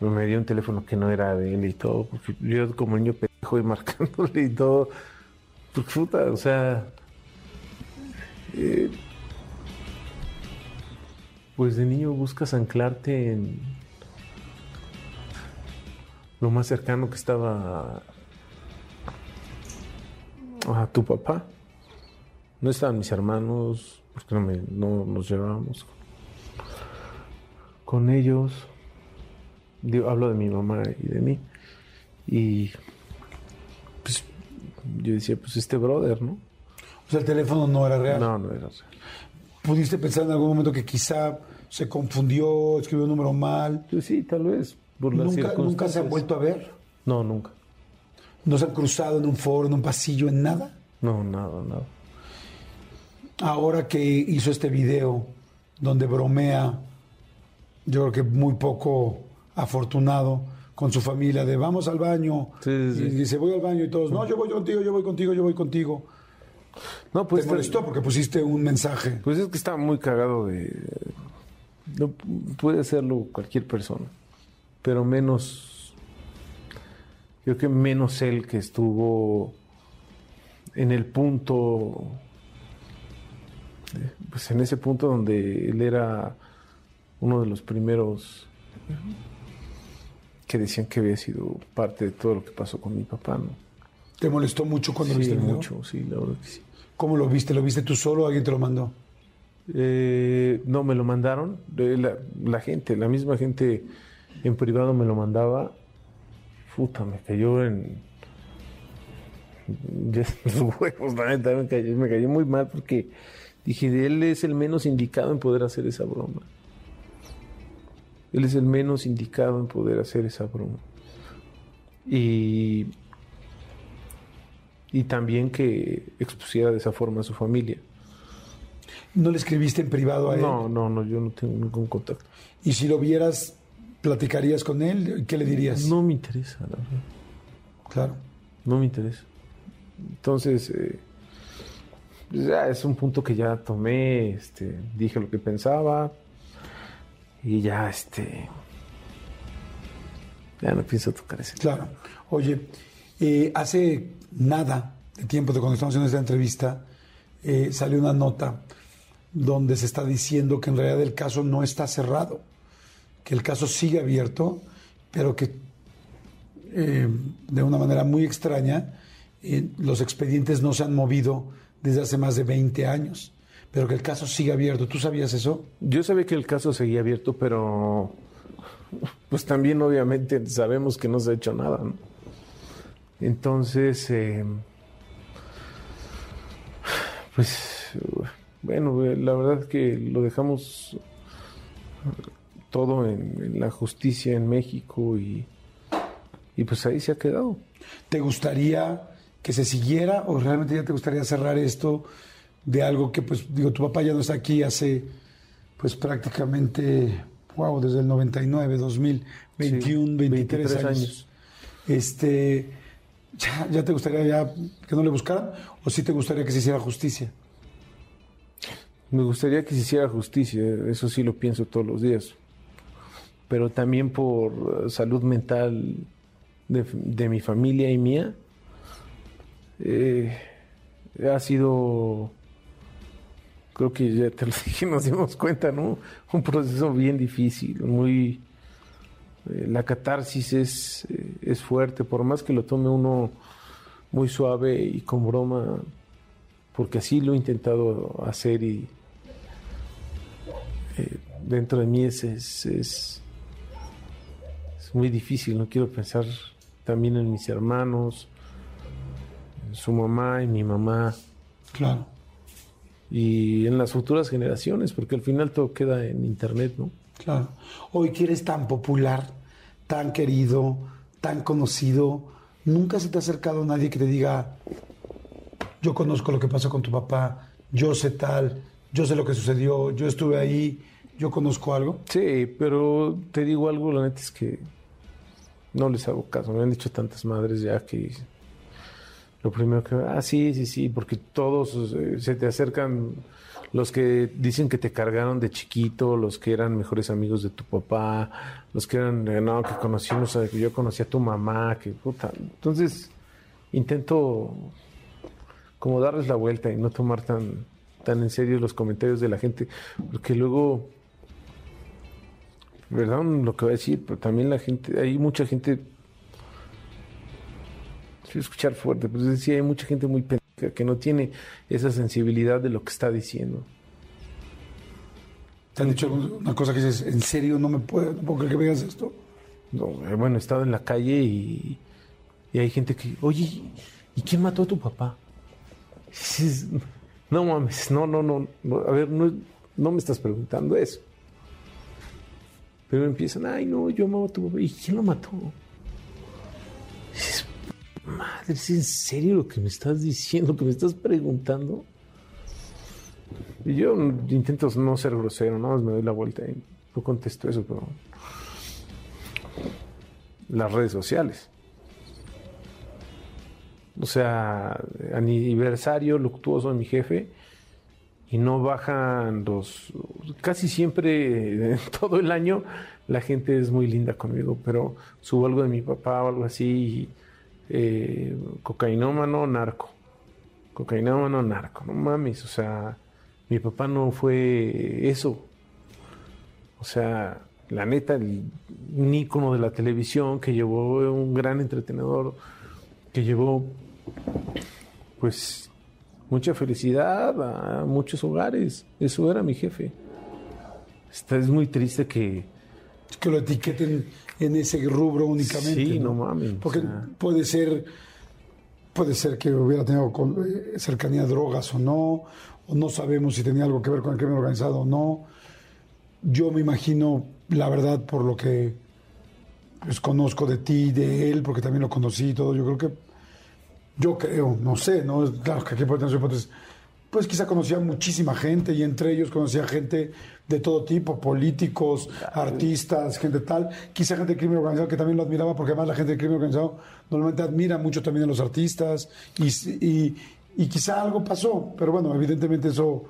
Me dio un teléfono que no era de él y todo, porque yo como niño pendejo y [LAUGHS] marcándole y todo, pues puta, o sea, eh, pues de niño buscas anclarte en lo más cercano que estaba a tu papá. No estaban mis hermanos, porque no, me- no nos llevábamos con ellos. Digo, hablo de mi mamá y de mí. Y pues yo decía, pues este brother, ¿no? O sea, el teléfono no era real. No, no era real. ¿Pudiste pensar en algún momento que quizá se confundió, escribió un número mal. Pues sí, tal vez. Por las Nunca, nunca se han vuelto a ver. No, nunca. No se han cruzado en un foro, en un pasillo, en nada. No, nada, nada. Ahora que hizo este video donde bromea, yo creo que muy poco afortunado con su familia de vamos al baño Sí, sí, sí. y dice voy al baño y todos no yo voy contigo yo voy contigo yo voy contigo No, pues te molestó porque pusiste un mensaje. Pues es que está muy cagado de... No puede hacerlo cualquier persona, pero menos... Creo que menos él que estuvo en el punto... Pues en ese punto donde él era uno de los primeros que decían que había sido parte de todo lo que pasó con mi papá, ¿no? te molestó mucho cuando Sí, viste el video mucho, sí, la verdad que sí. cómo lo viste lo viste tú solo o alguien te lo mandó Eh, no, me lo mandaron. La, la gente, la misma gente en privado me lo mandaba. Puta, me cayó en. ya [LAUGHS] los huevos, la neta, me cayó, me cayó muy mal porque dije, él es el menos indicado en poder hacer esa broma. Él es el menos indicado en poder hacer esa broma. Y. Y también que expusiera de esa forma a su familia. no le escribiste en privado a él No, no, no, yo no tengo ningún contacto. y si lo vieras platicarías con él qué le dirías No me interesa, la verdad. claro No me interesa. Entonces, eh, ya es un punto que ya tomé, este, dije lo que pensaba y ya, este, ya no pienso tocar ese. Claro. Oye, eh, hace nada de tiempo de cuando estamos haciendo esta entrevista, eh, salió una nota donde se está diciendo que en realidad el caso no está cerrado, que el caso sigue abierto, pero que eh, de una manera muy extraña eh, los expedientes no se han movido desde hace más de 20 años, pero que el caso sigue abierto. ¿Tú sabías eso? Yo sabía que el caso seguía abierto, pero pues también obviamente sabemos que no se ha hecho nada. ¿no? Entonces, eh, pues bueno, eh, la verdad que lo dejamos todo en, en la justicia en México y, y pues ahí se ha quedado. ¿Te gustaría que se siguiera o realmente ya te gustaría cerrar esto de algo que, pues, digo, tu papá ya no está aquí hace, pues, prácticamente, wow, desde el 99, 2000, 21, 23, 23 años. años. Este, ya, ¿ya te gustaría ya que no le buscaran o sí te gustaría que se hiciera justicia? Me gustaría que se hiciera justicia, eso sí lo pienso todos los días. Pero también por salud mental de, de mi familia y mía, eh, ha sido, creo que ya te lo [LAUGHS] dije, nos dimos cuenta, ¿no? Un proceso bien difícil, muy... eh, la catarsis es, eh, es fuerte, por más que lo tome uno muy suave y con broma, porque así lo he intentado hacer y eh, dentro de mí es, es, es, es muy difícil, no quiero pensar también en mis hermanos, en su mamá y mi mamá Claro. Y en las futuras generaciones, porque al final todo queda en internet, ¿no? Claro. Hoy que eres tan popular, tan querido, tan conocido, nunca se te ha acercado nadie que te diga, yo conozco lo que pasó con tu papá, yo sé tal, yo sé lo que sucedió, yo estuve ahí, yo conozco algo. Sí, pero te digo algo, la neta es que no les hago caso. Me han dicho tantas madres ya que lo primero que, ah, sí, sí, sí, porque todos eh, se te acercan los que dicen que te cargaron de chiquito, los que eran mejores amigos de tu papá, los que eran, eh, no, que conocimos, que yo conocí a tu mamá, que puta. Entonces, intento como darles la vuelta y no tomar tan, tan en serio los comentarios de la gente, porque luego perdón lo que voy a decir, pero también la gente, hay mucha gente, escuchar fuerte, pero es decir, hay mucha gente muy pendeja que no tiene esa sensibilidad de lo que está diciendo. ¿Te han dicho una cosa que dices, en serio no me puedo, no puedo creer que me digas esto? No, eh, bueno, he estado en la calle y, y hay gente que, oye, ¿y quién mató a tu papá? Dices, no mames, no, no, no, no, a ver, no, no me estás preguntando eso. Pero empiezan, ay, no, yo amaba a tu papá. ¿Y quién lo mató? Dices, madre, ¿es en serio lo que me estás diciendo, lo que me estás preguntando? Y yo intento no ser grosero, nada más me doy la vuelta y no contesto eso, pero las redes sociales. O sea, aniversario luctuoso de mi jefe y no bajan los... Casi siempre, [LAUGHS] todo el año, la gente es muy linda conmigo, pero subo algo de mi papá o algo así, eh, cocainómano, narco. Cocainómano, narco, no mames, o sea, mi papá no fue eso. O sea, la neta, el, ícono de la televisión que llevó un gran entretenedor, que llevó, pues, mucha felicidad a muchos hogares. Eso era mi jefe. Está, es muy triste que... Que lo etiqueten en ese rubro únicamente. Sí, no, mames. Porque puede ser puede ser que hubiera tenido eh, cercanía a drogas o no, o no sabemos si tenía algo que ver con el crimen organizado o no. Yo me imagino, la verdad, por lo que pues, conozco de ti, de él, porque también lo conocí y todo, yo creo que, yo creo, no sé, ¿no? Claro que aquí puede tener su hipótesis. Pues quizá conocía a muchísima gente y entre ellos conocía gente de todo tipo, políticos, artistas, gente tal. Quizá gente del crimen organizado que también lo admiraba porque además la gente del crimen organizado normalmente admira mucho también a los artistas y, y, y quizá algo pasó, pero bueno, evidentemente eso,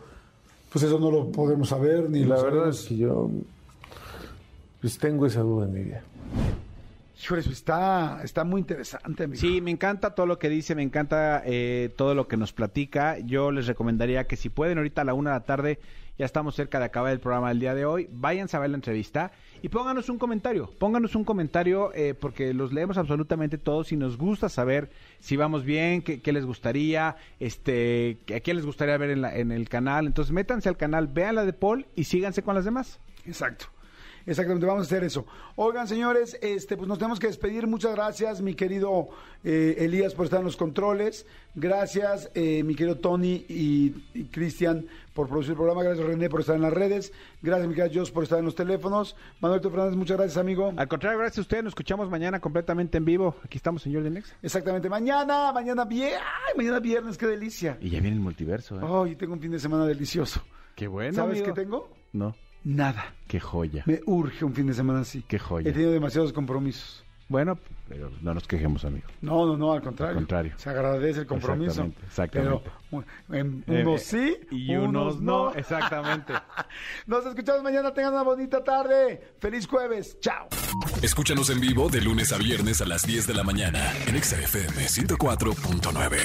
pues eso no lo podemos saber ni la verdad sabemos. es que yo pues tengo esa duda en mi vida. Híjoles, está, está muy interesante, amigo. Sí, me encanta todo lo que dice, me encanta eh, todo lo que nos platica. Yo les recomendaría que si pueden ahorita a la una de la tarde, ya estamos cerca de acabar el programa del día de hoy, váyanse a ver la entrevista y pónganos un comentario, pónganos un comentario eh, porque los leemos absolutamente todos y nos gusta saber si vamos bien, qué, qué les gustaría, este, a quién les gustaría ver en, la- en el canal. Entonces métanse al canal, vean la de Paul y síganse con las demás. Exacto. Exactamente, vamos a hacer eso. Oigan, señores, este, pues nos tenemos que despedir. Muchas gracias, mi querido eh, Elías, por estar en los controles. Gracias, eh, mi querido Tony y, y Cristian, por producir el programa. Gracias, René, por estar en las redes. Gracias, mi querido Jos, por estar en los teléfonos. Manuel Fernández, muchas gracias, amigo. Al contrario, gracias a ustedes, nos escuchamos mañana completamente en vivo. Aquí estamos, señor Nexa. Exactamente, mañana, mañana viernes. Ay, mañana viernes, qué delicia. Y ya viene el multiverso, ¿eh? Ay, tengo un fin de semana delicioso. Qué bueno. ¿Sabes amigo. qué tengo? No. Nada. Qué joya. Me urge un fin de semana así. Qué joya. He tenido demasiados compromisos. Bueno, pero no nos quejemos, amigo. No, no, no, al contrario. Al contrario. Se agradece el compromiso. Exactamente, exactamente. Pero en- unos sí y unos no. Exactamente. [LAUGHS] Nos escuchamos mañana. Tengan una bonita tarde. Feliz jueves. Chao. Escúchanos en vivo de lunes a viernes a las 10 de la mañana en Exa FM 104.9.